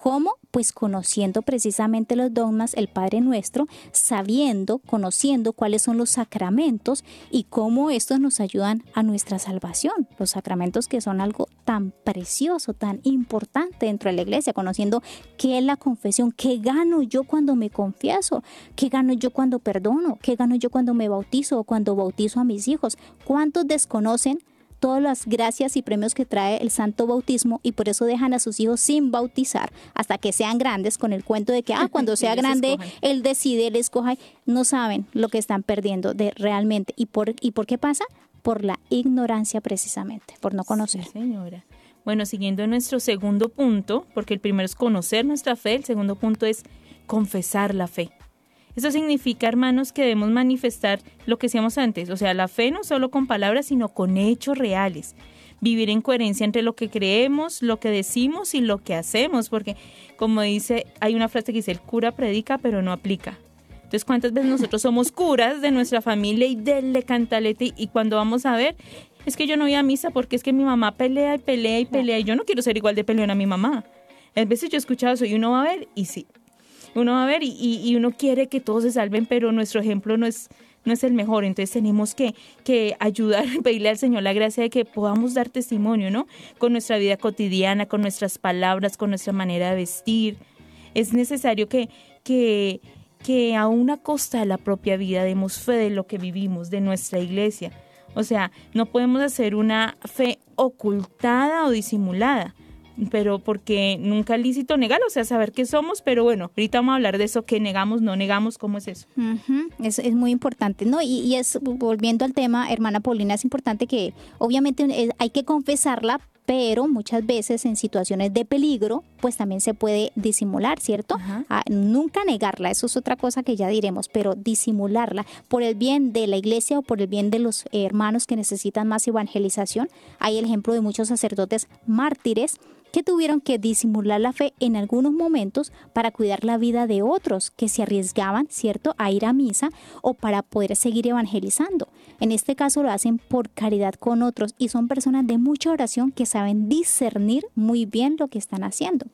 ¿Cómo? Pues conociendo precisamente los dogmas, el Padre Nuestro, sabiendo, conociendo cuáles son los sacramentos y cómo estos nos ayudan a nuestra salvación. Los sacramentos que son algo tan precioso, tan importante dentro de la iglesia, conociendo qué es la confesión, qué gano yo cuando me confieso, qué gano yo cuando perdono, qué gano yo cuando me bautizo o cuando bautizo a mis hijos. ¿Cuántos desconocen? Todas las gracias y premios que trae el santo bautismo y por eso dejan a sus hijos sin bautizar hasta que sean grandes con el cuento de que ah, (laughs) cuando sea grande él decide, él escoja, no saben lo que están perdiendo de realmente y por y por qué pasa por la ignorancia precisamente, por no conocer. señora. Bueno, siguiendo nuestro segundo punto, porque el primero es conocer nuestra fe, el segundo punto es confesar la fe. Eso significa, hermanos, que debemos manifestar lo que decíamos antes, o sea, la fe no solo con palabras, sino con hechos reales. Vivir en coherencia entre lo que creemos, lo que decimos y lo que hacemos, porque como dice, hay una frase que dice, el cura predica pero no aplica. Entonces, ¿cuántas veces nosotros somos curas de nuestra familia y del cantalete y cuando vamos a ver, es que yo no voy a misa porque es que mi mamá pelea y pelea y pelea y yo no quiero ser igual de peleona a mi mamá. A veces yo he escuchado eso y uno va a ver y sí, uno va a ver y, uno quiere que todos se salven, pero nuestro ejemplo no es, no es el mejor. Entonces tenemos que, que ayudar, (laughs) pedirle al Señor la gracia de que podamos dar testimonio, ¿no? Con nuestra vida cotidiana, con nuestras palabras, con nuestra manera de vestir. Es necesario que, que, que a una costa de la propia vida demos fe de lo que vivimos, de nuestra iglesia. O sea, no podemos hacer una fe ocultada o disimulada pero porque nunca es lícito negar, o sea, saber qué somos, pero bueno, ahorita vamos a hablar de eso, que negamos, no negamos, ¿cómo es eso? es, es, muy importante, ¿no? Y, y, es, volviendo al tema, hermana Paulina, es importante que obviamente eh, hay que confesarla, pero muchas veces en situaciones de peligro, pues también se puede disimular, ¿cierto? Ah, nunca negarla, eso es otra cosa que ya diremos, pero disimularla por el bien de la iglesia o por el bien de los hermanos que necesitan más evangelización. Hay el ejemplo de muchos sacerdotes mártires que tuvieron que disimular la fe en algunos momentos para cuidar la vida de otros que se arriesgaban, ¿cierto?, a ir a misa o para poder seguir evangelizando. En este caso lo hacen por caridad con otros y son personas de mucha oración que saben discernir muy bien lo que están haciendo.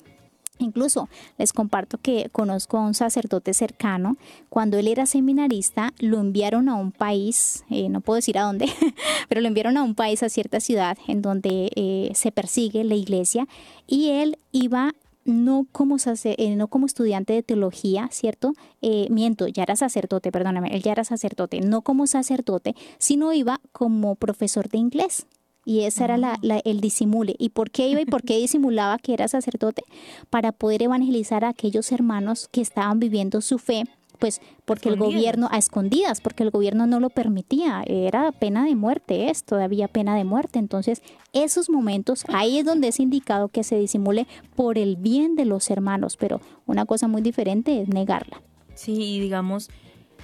Incluso les comparto que conozco a un sacerdote cercano. Cuando él era seminarista, lo enviaron a un país, eh, no puedo decir a dónde, (laughs) pero lo enviaron a un país, a cierta ciudad, en donde eh, se persigue la iglesia, y él iba no como, eh, no como estudiante de teología, ¿cierto? miento, ya era sacerdote, perdóname, él ya era sacerdote, no como sacerdote, sino iba como profesor de inglés Y ese era la, el disimule. ¿Y por qué iba y por qué (laughs) disimulaba que era sacerdote? Para poder evangelizar a aquellos hermanos que estaban viviendo su fe pues porque el gobierno a escondidas, porque el gobierno no lo permitía, era pena de muerte, es todavía pena de muerte. Entonces, esos momentos, ahí es donde es indicado que se disimule por el bien de los hermanos, pero una cosa muy diferente es negarla. Sí, digamos,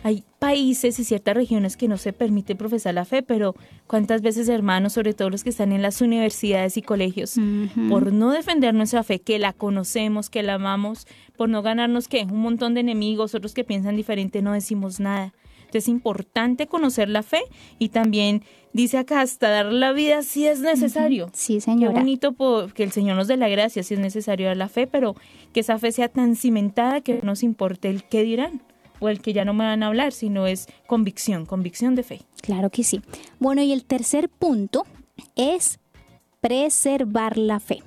hay países y ciertas regiones que no se permite profesar la fe, pero cuántas veces hermanos, sobre todo los que están en las universidades y colegios, por no defender nuestra fe, que la conocemos, que la amamos, por no ganarnos que un montón de enemigos, otros que piensan diferente, no decimos nada. Entonces es importante conocer la fe y también dice acá hasta dar la vida si es necesario. Sí, señora. Qué bonito que el Señor nos dé la gracia si es necesario dar la fe, pero que esa fe sea tan cimentada que no nos importe el qué dirán o el que ya no me van a hablar, sino es convicción, convicción de fe. Claro que sí. Bueno, y el tercer punto es preservar la fe.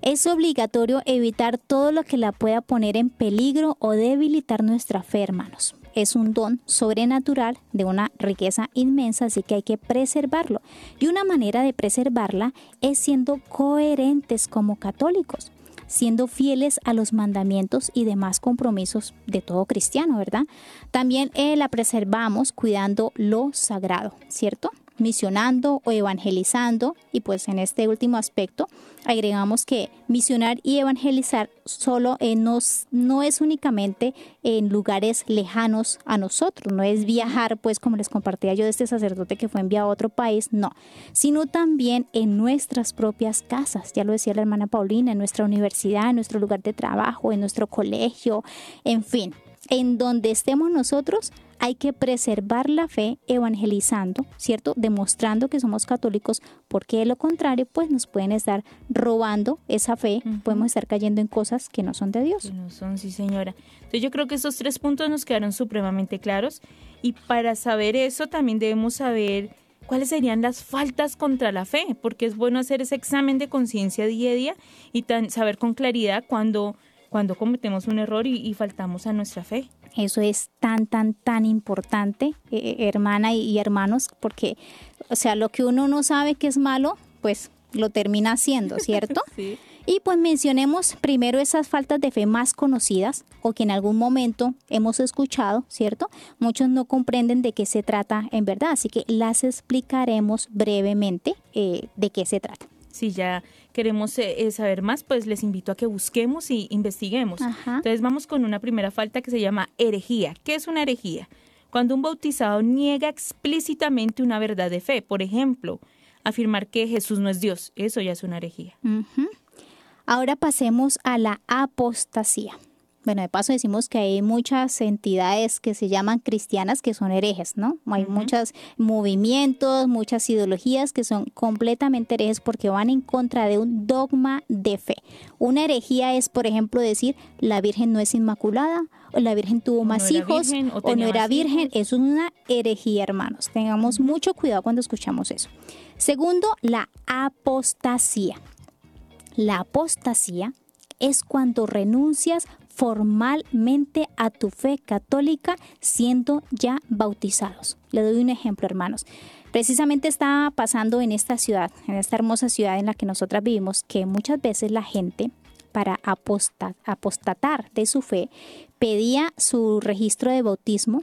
Es obligatorio evitar todo lo que la pueda poner en peligro o debilitar nuestra fe, hermanos. Es un don sobrenatural de una riqueza inmensa, así que hay que preservarlo. Y una manera de preservarla es siendo coherentes como católicos siendo fieles a los mandamientos y demás compromisos de todo cristiano, ¿verdad? También eh, la preservamos cuidando lo sagrado, ¿cierto? Misionando o evangelizando. Y pues en este último aspecto agregamos que misionar y evangelizar solo eh, no es únicamente en lugares lejanos a nosotros, no es viajar pues como les compartía yo de este sacerdote que fue enviado a otro país, no, sino también en nuestras propias casas, ya lo decía la hermana Paulina, en nuestra universidad, en nuestro lugar de trabajo, en nuestro colegio, en fin, en donde estemos nosotros, hay que preservar la fe evangelizando, ¿cierto? Demostrando que somos católicos, porque de lo contrario, pues nos pueden estar robando esa fe, podemos estar cayendo en cosas que no son de Dios. no son, sí, señora. Entonces yo creo que esos tres puntos nos quedaron supremamente claros y para saber eso también debemos saber cuáles serían las faltas contra la fe, porque es bueno hacer ese examen de conciencia día a día y saber con claridad cuando cuando cometemos un error y, faltamos a nuestra fe. Eso es tan, tan, tan importante, eh, eh, hermana y, hermanos, porque, o sea, lo que uno no sabe que es malo, pues lo termina haciendo, (laughs) ¿cierto? sí. Y pues mencionemos primero esas faltas de fe más conocidas o que en algún momento hemos escuchado, ¿cierto? Muchos no comprenden de qué se trata en verdad, así que las explicaremos brevemente eh, de qué se trata si ya queremos eh, eh, saber más, pues les invito a que busquemos y investiguemos. Entonces vamos con una primera falta que se llama herejía. ¿Qué es una herejía? Cuando un bautizado niega explícitamente una verdad de fe, por ejemplo, afirmar que Jesús no es Dios, eso ya es una herejía. Ahora pasemos a la apostasía. Bueno, de paso decimos que hay muchas entidades que se llaman cristianas que son herejes, ¿no? Hay muchos movimientos, muchas ideologías que son completamente herejes porque van en contra de un dogma de fe. Una herejía es, por ejemplo, decir la Virgen no es inmaculada, o la Virgen tuvo más hijos, o, no era virgen. Eso es una herejía, hermanos. Tengamos mucho cuidado cuando escuchamos eso. Segundo, la apostasía. La apostasía es cuando renuncias formalmente a tu fe católica siendo ya bautizados. Le doy un ejemplo, hermanos. Precisamente estaba pasando en esta ciudad, en esta hermosa ciudad en la que nosotras vivimos, que muchas veces la gente para apostatar de su fe pedía su registro de bautismo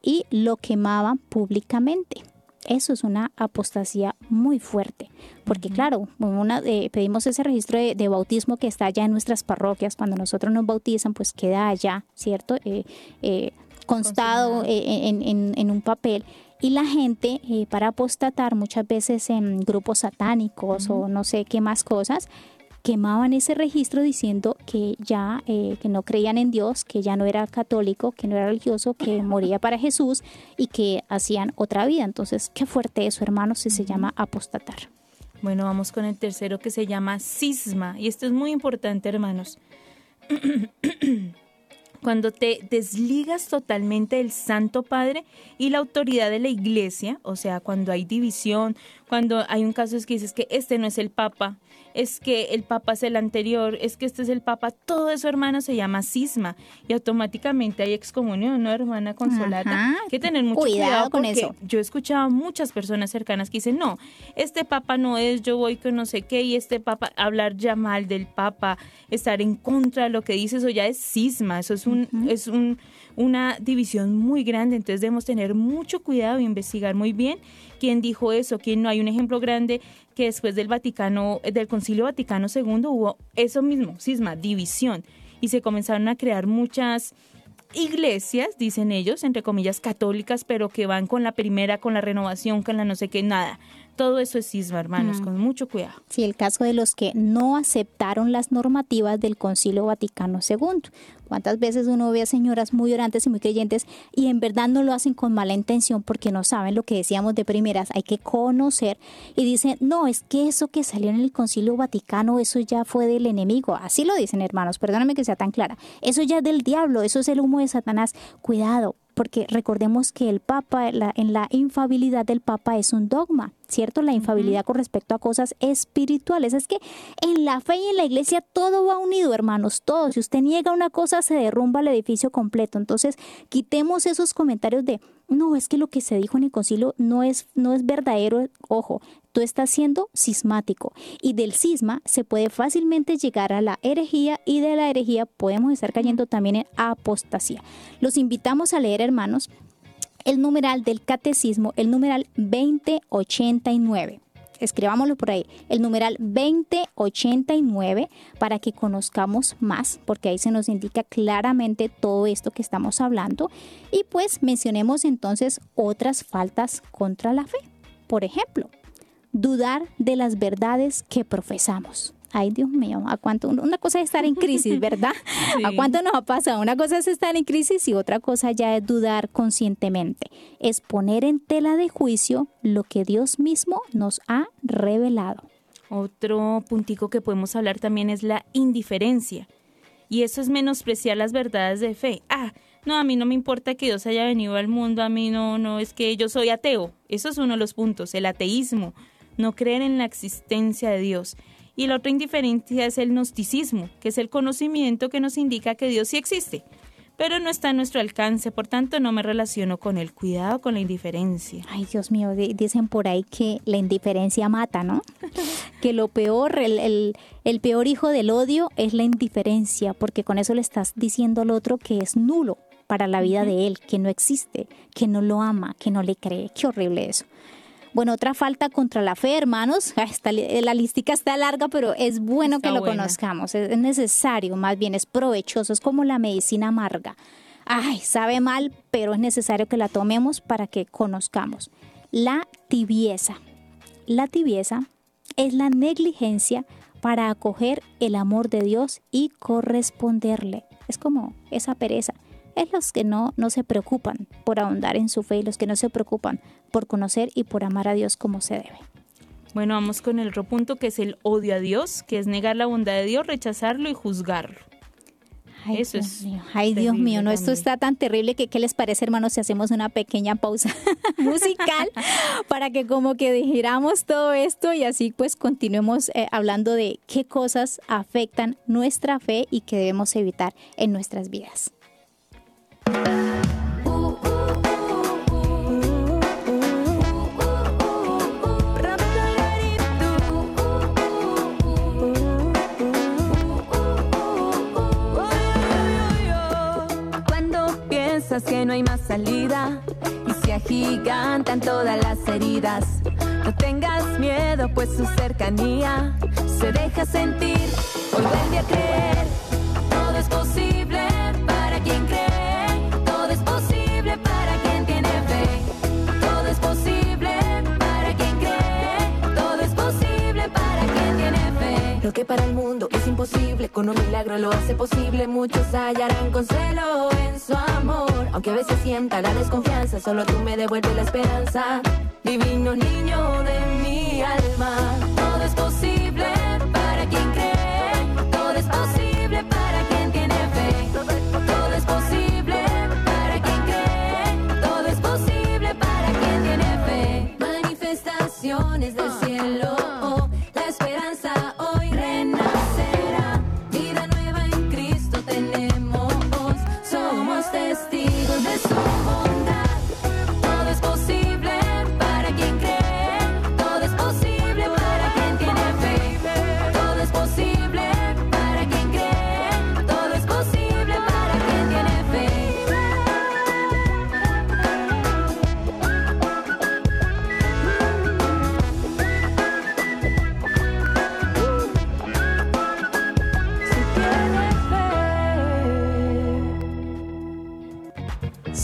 y lo quemaban públicamente. Eso es una apostasía muy fuerte, porque claro, una, eh, pedimos ese registro de, bautismo que está allá en nuestras parroquias, cuando nosotros nos bautizan, pues queda allá, ¿cierto? Eh, eh, constado en, un papel. Y la gente, para apostatar muchas veces en grupos satánicos o no sé qué más cosas, quemaban ese registro diciendo que ya eh, que no creían en Dios, que ya no era católico, que no era religioso, que moría para Jesús y que hacían otra vida. Entonces, qué fuerte eso, hermanos, si se llama apostatar. Bueno, vamos con el tercero que se llama cisma. Y esto es muy importante, hermanos. (clears throat) Cuando te desligas totalmente del Santo Padre y la autoridad de la iglesia, o sea, cuando hay división, Cuando hay un caso es que dices que este no es el Papa, es que el Papa es el anterior, es que este es el Papa, todo eso, hermano, se llama cisma y automáticamente hay excomunión, ¿no, hermana Consolata? Hay que tener mucho cuidado, con eso. Yo he escuchado a muchas personas cercanas que dicen, no, este Papa no es, yo voy con no sé qué, y este Papa, hablar ya mal del Papa, estar en contra de lo que dice, eso ya es cisma, eso es un, es un, una división muy grande, entonces debemos tener mucho cuidado e investigar muy bien quién dijo eso, quién no. Hay un ejemplo grande que después del Vaticano, del Concilio Vaticano II hubo eso mismo, cisma, división, y se comenzaron a crear muchas iglesias, dicen ellos, entre comillas, católicas, pero que van con la primera, con la renovación, con la no sé qué, nada. Todo eso es cisma, hermanos, con mucho cuidado. Sí, el caso de los que no aceptaron las normativas del Concilio Vaticano II. ¿Cuántas veces uno ve a señoras muy orantes y muy creyentes y en verdad no lo hacen con mala intención porque no saben lo que decíamos de primeras? Hay que conocer y dicen, no, es que eso que salió en el Concilio Vaticano, eso ya fue del enemigo. Así lo dicen, hermanos, perdóname que sea tan clara. Eso ya es del diablo, eso es el humo de Satanás. Cuidado, porque recordemos que el Papa, en la infabilidad del Papa es un dogma, ¿cierto? La infabilidad con respecto a cosas espirituales. Es que en la fe y en la iglesia todo va unido, hermanos, todo. Si usted niega una cosa, se derrumba el edificio completo. Entonces, quitemos esos comentarios de, no, es que lo que se dijo en el concilio no es, no es verdadero. Ojo, tú estás siendo sismático y del cisma se puede fácilmente llegar a la herejía y de la herejía podemos estar cayendo también en apostasía. Los invitamos a leer, hermanos, el numeral del catecismo, el numeral 2089 escribámoslo por ahí, el numeral 2089 para que conozcamos más, porque ahí se nos indica claramente todo esto que estamos hablando. Y pues mencionemos entonces otras faltas contra la fe. Por ejemplo, dudar de las verdades que profesamos. Ay, Dios mío, ¿a cuánto? Una cosa es estar en crisis, ¿verdad? (laughs) ¿A cuánto nos ha pasado? Una cosa es estar en crisis y otra cosa ya es dudar conscientemente. Es poner en tela de juicio lo que Dios mismo nos ha revelado. Otro puntico que podemos hablar también es la indiferencia. Y eso es menospreciar las verdades de fe. Ah, no, a mí no me importa que Dios haya venido al mundo, a mí no, no, es que yo soy ateo. Eso es uno de los puntos, el ateísmo no creer en la existencia de Dios. Y la otra indiferencia es el gnosticismo, que es el conocimiento que nos indica que Dios sí existe, pero no está a nuestro alcance, por tanto no me relaciono con el cuidado con la indiferencia. Ay, Dios mío, dicen por ahí que la indiferencia mata, ¿no? (laughs) que lo peor, el, el peor hijo del odio es la indiferencia, porque con eso le estás diciendo al otro que es nulo para la vida de él, que no existe, que no lo ama, que no le cree. Qué horrible eso. Bueno, otra falta contra la fe, hermanos. (laughs) la listica está larga, pero es bueno que lo conozcamos. Es necesario, más bien es provechoso. Es como la medicina amarga. Ay, sabe mal, pero es necesario que la tomemos para que conozcamos. La tibieza. La tibieza es la negligencia para acoger el amor de Dios y corresponderle. Es como esa pereza es los que no, no se preocupan por ahondar en su fe y los que no se preocupan por conocer y por amar a Dios como se debe. Bueno, vamos con el otro punto que es el odio a Dios, que es negar la bondad de Dios, rechazarlo y juzgarlo. Ay, Eso Dios es. Mío. Ay, Dios mío, no, esto está tan terrible que, ¿qué les parece, hermanos, si hacemos una pequeña pausa (laughs) musical (laughs) para que como que dijéramos todo esto y así pues continuemos eh, hablando de qué cosas afectan nuestra fe y que debemos evitar en nuestras vidas. Cuando piensas que no hay más salida y se agigantan todas las heridas. No tengas miedo, pues su cercanía se deja sentir. Hoy vuelve a creer, todo es posible Que para el mundo es imposible, con un milagro lo hace posible. Muchos hallarán consuelo en su amor. Aunque a veces sienta la desconfianza, solo tú me devuelves la esperanza. Divino niño de mi alma,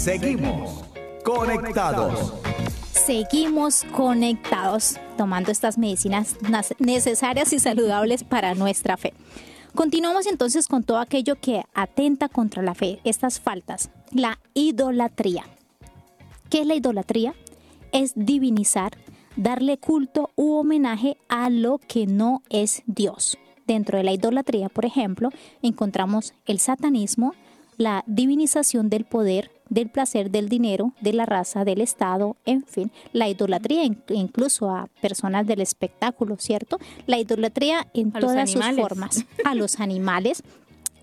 Seguimos conectados. Seguimos conectados, tomando estas medicinas necesarias y saludables para nuestra fe. Continuamos entonces con todo aquello que atenta contra la fe, estas faltas, la idolatría. ¿Qué es la idolatría? Es divinizar, darle culto u homenaje a lo que no es Dios. Dentro de la idolatría, por ejemplo, encontramos el satanismo, la divinización del poder, del placer, del dinero, de la raza, del Estado, en fin, la idolatría incluso a personas del espectáculo, ¿cierto? La idolatría en todas sus formas, a los animales.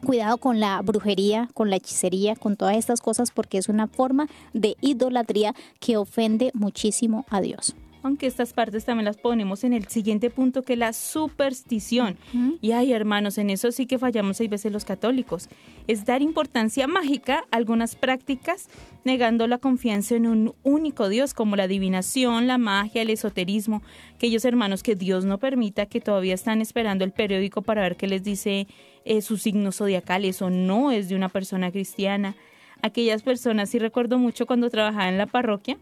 Cuidado con la brujería, con la hechicería, con todas estas cosas, porque es una forma de idolatría que ofende muchísimo a Dios aunque estas partes también las ponemos en el siguiente punto que es la superstición. Y ay, hermanos, en eso sí que fallamos seis veces los católicos. Es dar importancia mágica a algunas prácticas, negando la confianza en un único Dios, como la adivinación, la magia, el esoterismo. Aquellos hermanos que Dios no permita, que todavía están esperando el periódico para ver qué les dice eh, sus signos zodiacales o no es de una persona cristiana. Aquellas personas, sí recuerdo mucho cuando trabajaba en la parroquia,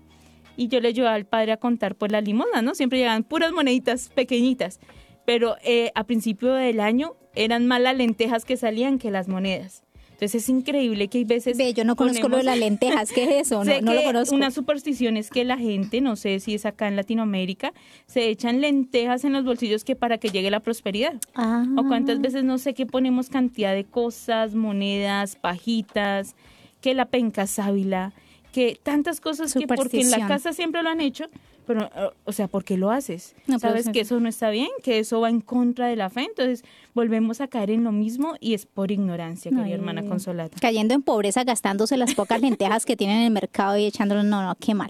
y yo le ayudaba al padre a contar pues la limosna, ¿no? Siempre llegaban puras moneditas pequeñitas, pero eh, a principio del año eran más las lentejas que salían que las monedas. Entonces es increíble que hay veces... Ve, yo no conozco lo de las lentejas, ¿qué es (laughs) eso? No, no lo conozco. Una superstición es que la gente, no sé si es acá en Latinoamérica, se echan lentejas en los bolsillos que para que llegue la prosperidad. Ah. O cuántas veces no sé qué ponemos cantidad de cosas, monedas, pajitas, que la penca sábila que tantas cosas que porque en la casa siempre lo han hecho, pero, o sea, ¿por qué lo haces? Sabes que eso no está bien, que eso va en contra de la fe, entonces volvemos a caer en lo mismo y es por ignorancia, querida hermana Consolata. Cayendo en pobreza, gastándose las pocas lentejas que tienen en el mercado y echándolo, no, no, qué mal.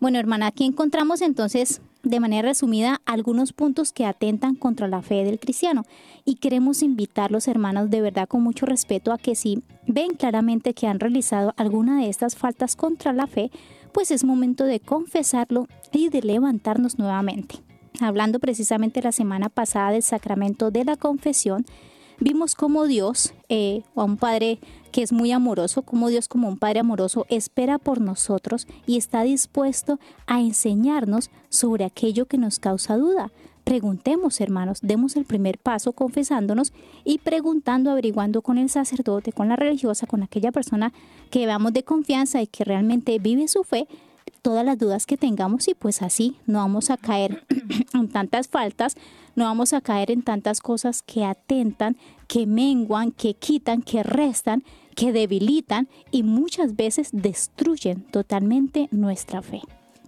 Bueno, hermana, aquí encontramos entonces, de manera resumida, algunos puntos que atentan contra la fe del cristiano. Y queremos invitar los hermanos de verdad con mucho respeto a que si ven claramente que han realizado alguna de estas faltas contra la fe, pues es momento de confesarlo y de levantarnos nuevamente. Hablando precisamente la semana pasada del sacramento de la confesión, vimos cómo Dios, eh, a un Padre que es muy amoroso, como Dios como un Padre amoroso espera por nosotros y está dispuesto a enseñarnos sobre aquello que nos causa duda. Preguntemos, hermanos, demos el primer paso confesándonos y preguntando, averiguando con el sacerdote, con la religiosa, con aquella persona que veamos de confianza y que realmente vive su fe, todas las dudas que tengamos y pues así no vamos a caer (clears throat) en tantas faltas, no vamos a caer en tantas cosas que atentan, que menguan, que quitan, que restan, que debilitan y muchas veces destruyen totalmente nuestra fe.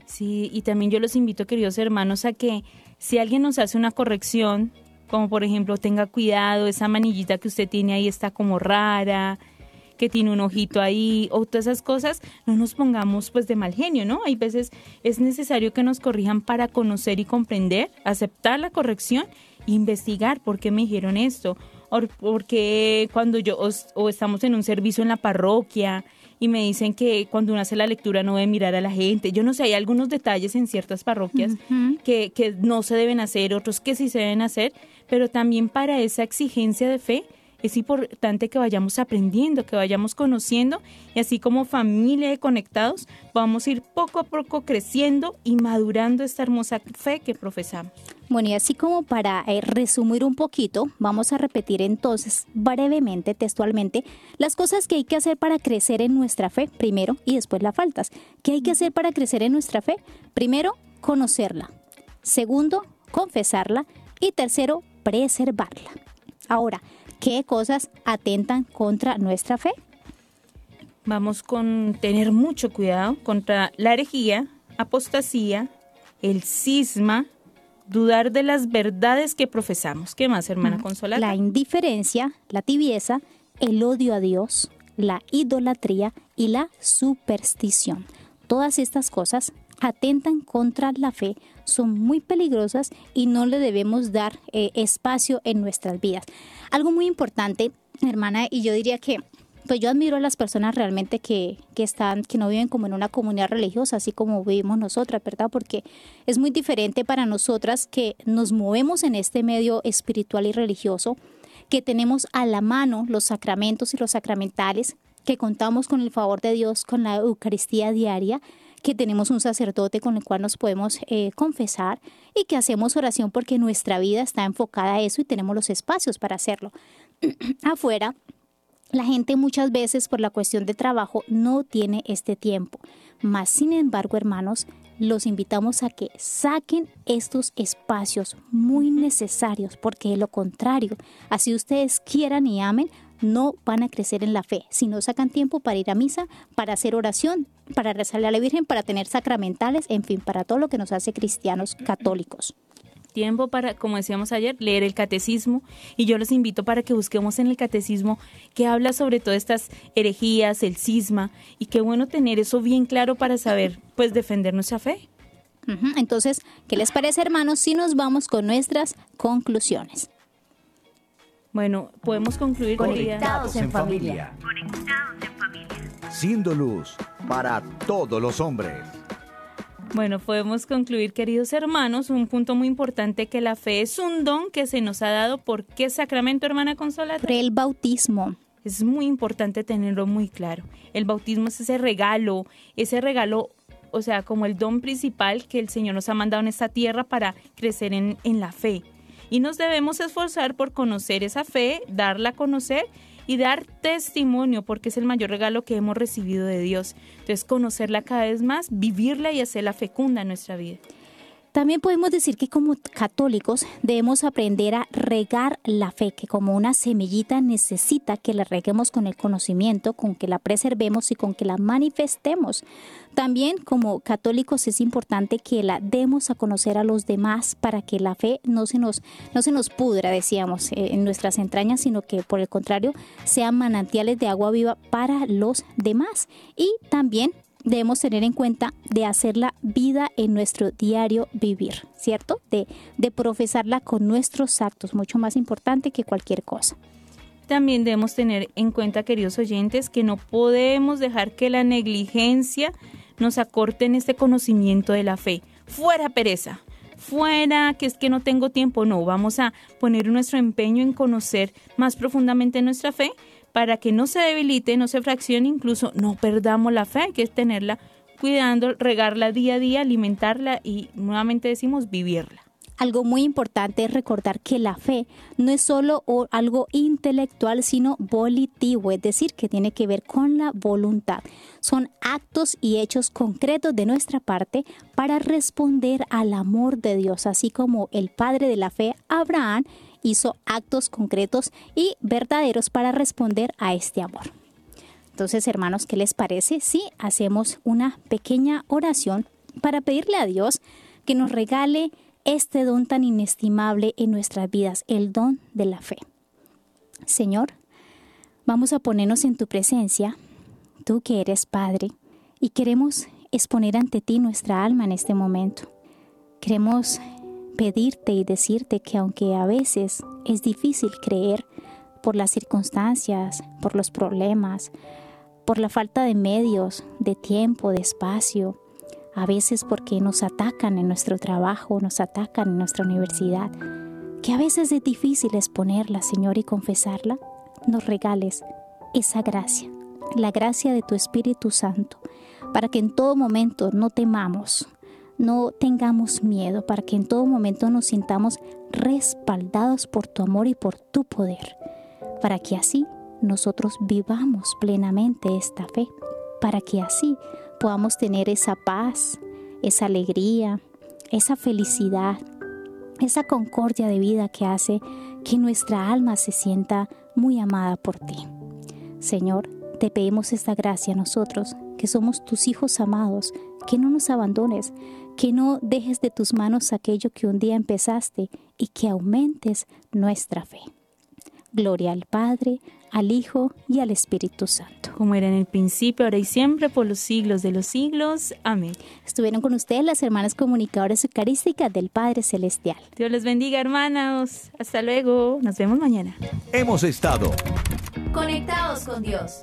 Sí, y también yo los invito, queridos hermanos, a que si alguien nos hace una corrección, como por ejemplo, tenga cuidado, esa manillita que usted tiene ahí está como rara, que tiene un ojito ahí, o todas esas cosas, no nos pongamos pues de mal genio, ¿no? Hay veces es necesario que nos corrijan para conocer y comprender, aceptar la corrección investigar por qué me dijeron esto, o porque cuando yo, o estamos en un servicio en la parroquia, y me dicen que cuando uno hace la lectura no debe mirar a la gente. Yo no sé, hay algunos detalles en ciertas parroquias que, que no se deben hacer, otros que sí se deben hacer, pero también para esa exigencia de fe es importante que vayamos aprendiendo, que vayamos conociendo y así como familia de conectados vamos a ir poco a poco creciendo y madurando esta hermosa fe que profesamos. Bueno, y así como para eh, resumir un poquito, vamos a repetir entonces brevemente, textualmente, las cosas que hay que hacer para crecer en nuestra fe, primero, y después las faltas. ¿Qué hay que hacer para crecer en nuestra fe? Primero, conocerla. Segundo, confesarla. Y tercero, preservarla. Ahora, ¿qué cosas atentan contra nuestra fe? Vamos con tener mucho cuidado contra la herejía, apostasía, el cisma, dudar de las verdades que profesamos. ¿Qué más, hermana Consolata? La indiferencia, la tibieza, el odio a Dios, la idolatría y la superstición. Todas estas cosas atentan contra la fe, son muy peligrosas y no le debemos dar eh, espacio en nuestras vidas. Algo muy importante, hermana, y yo diría que pues yo admiro a las personas realmente que, que, están, que no viven como en una comunidad religiosa, así como vivimos nosotras, ¿verdad? Porque es muy diferente para nosotras que nos movemos en este medio espiritual y religioso, que tenemos a la mano los sacramentos y los sacramentales, que contamos con el favor de Dios, con la Eucaristía diaria, que tenemos un sacerdote con el cual nos podemos eh, confesar y que hacemos oración porque nuestra vida está enfocada a eso y tenemos los espacios para hacerlo. (clears throat) Afuera, la gente muchas veces por la cuestión de trabajo no tiene este tiempo. Más sin embargo, hermanos, los invitamos a que saquen estos espacios muy necesarios, porque de lo contrario, así ustedes quieran y amen, no van a crecer en la fe. Si no sacan tiempo para ir a misa, para hacer oración, para rezarle a la Virgen, para tener sacramentales, en fin, para todo lo que nos hace cristianos católicos tiempo para, como decíamos ayer, leer el catecismo y yo los invito para que busquemos en el catecismo que habla sobre todas estas herejías, el cisma y qué bueno tener eso bien claro para saber, pues, defender nuestra fe. Entonces, ¿qué les parece, hermanos, si nos vamos con nuestras conclusiones? Bueno, podemos concluir Conectados en familia. Conectados en familia. Siendo luz para todos los hombres. Bueno, podemos concluir, queridos hermanos, un punto muy importante que la fe es un don que se nos ha dado. ¿Por qué sacramento, hermana Consolata? Por el bautismo. Es muy importante tenerlo muy claro. El bautismo es ese regalo, ese regalo, o sea, como el don principal que el Señor nos ha mandado en esta tierra para crecer en, en la fe. Y nos debemos esforzar por conocer esa fe, darla a conocer y dar testimonio, porque es el mayor regalo que hemos recibido de Dios. Entonces, conocerla cada vez más, vivirla y hacerla fecunda en nuestra vida. También podemos decir que como católicos debemos aprender a regar la fe, que como una semillita necesita que la reguemos con el conocimiento, con que la preservemos y con que la manifestemos. También como católicos es importante que la demos a conocer a los demás para que la fe no se nos, no se nos pudra, decíamos, eh, en nuestras entrañas, sino que por el contrario sean manantiales de agua viva para los demás. Y también debemos tener en cuenta de hacer la vida en nuestro diario vivir, ¿cierto? De, de profesarla con nuestros actos, mucho más importante que cualquier cosa. También debemos tener en cuenta, queridos oyentes, que no podemos dejar que la negligencia nos acorte en este conocimiento de la fe. Fuera pereza, fuera que es que no tengo tiempo, no, vamos a poner nuestro empeño en conocer más profundamente nuestra fe para que no se debilite, no se fraccione, incluso no perdamos la fe, hay que tenerla cuidando, regarla día a día, alimentarla y nuevamente decimos vivirla. Algo muy importante es recordar que la fe no es solo algo intelectual, sino volitivo, es decir, que tiene que ver con la voluntad. Son actos y hechos concretos de nuestra parte para responder al amor de Dios, así como el padre de la fe, Abraham, hizo actos concretos y verdaderos para responder a este amor. Entonces, hermanos, ¿qué les parece si hacemos una pequeña oración para pedirle a Dios que nos regale este don tan inestimable en nuestras vidas, el don de la fe? Señor, vamos a ponernos en tu presencia, tú que eres Padre, y queremos exponer ante ti nuestra alma en este momento. Queremos pedirte y decirte que aunque a veces es difícil creer por las circunstancias, por los problemas, por la falta de medios, de tiempo, de espacio, a veces porque nos atacan en nuestro trabajo, nos atacan en nuestra universidad, que a veces es difícil exponerla, Señor, y confesarla, nos regales esa gracia, la gracia de tu Espíritu Santo, para que en todo momento no temamos, no tengamos miedo, para que en todo momento nos sintamos respaldados por tu amor y por tu poder, para que así nosotros vivamos plenamente esta fe, para que así podamos tener esa paz, esa alegría, esa felicidad, esa concordia de vida que hace que nuestra alma se sienta muy amada por ti. Señor, te pedimos esta gracia a nosotros, que somos tus hijos amados, que no nos abandones, que no dejes de tus manos aquello que un día empezaste y que aumentes nuestra fe. Gloria al Padre, al Hijo y al Espíritu Santo. Como era en el principio, ahora y siempre, por los siglos de los siglos. Amén. Estuvieron con ustedes las hermanas comunicadoras eucarísticas del Padre Celestial. Dios les bendiga, hermanos. Hasta luego. Nos vemos mañana. Hemos estado conectados con Dios.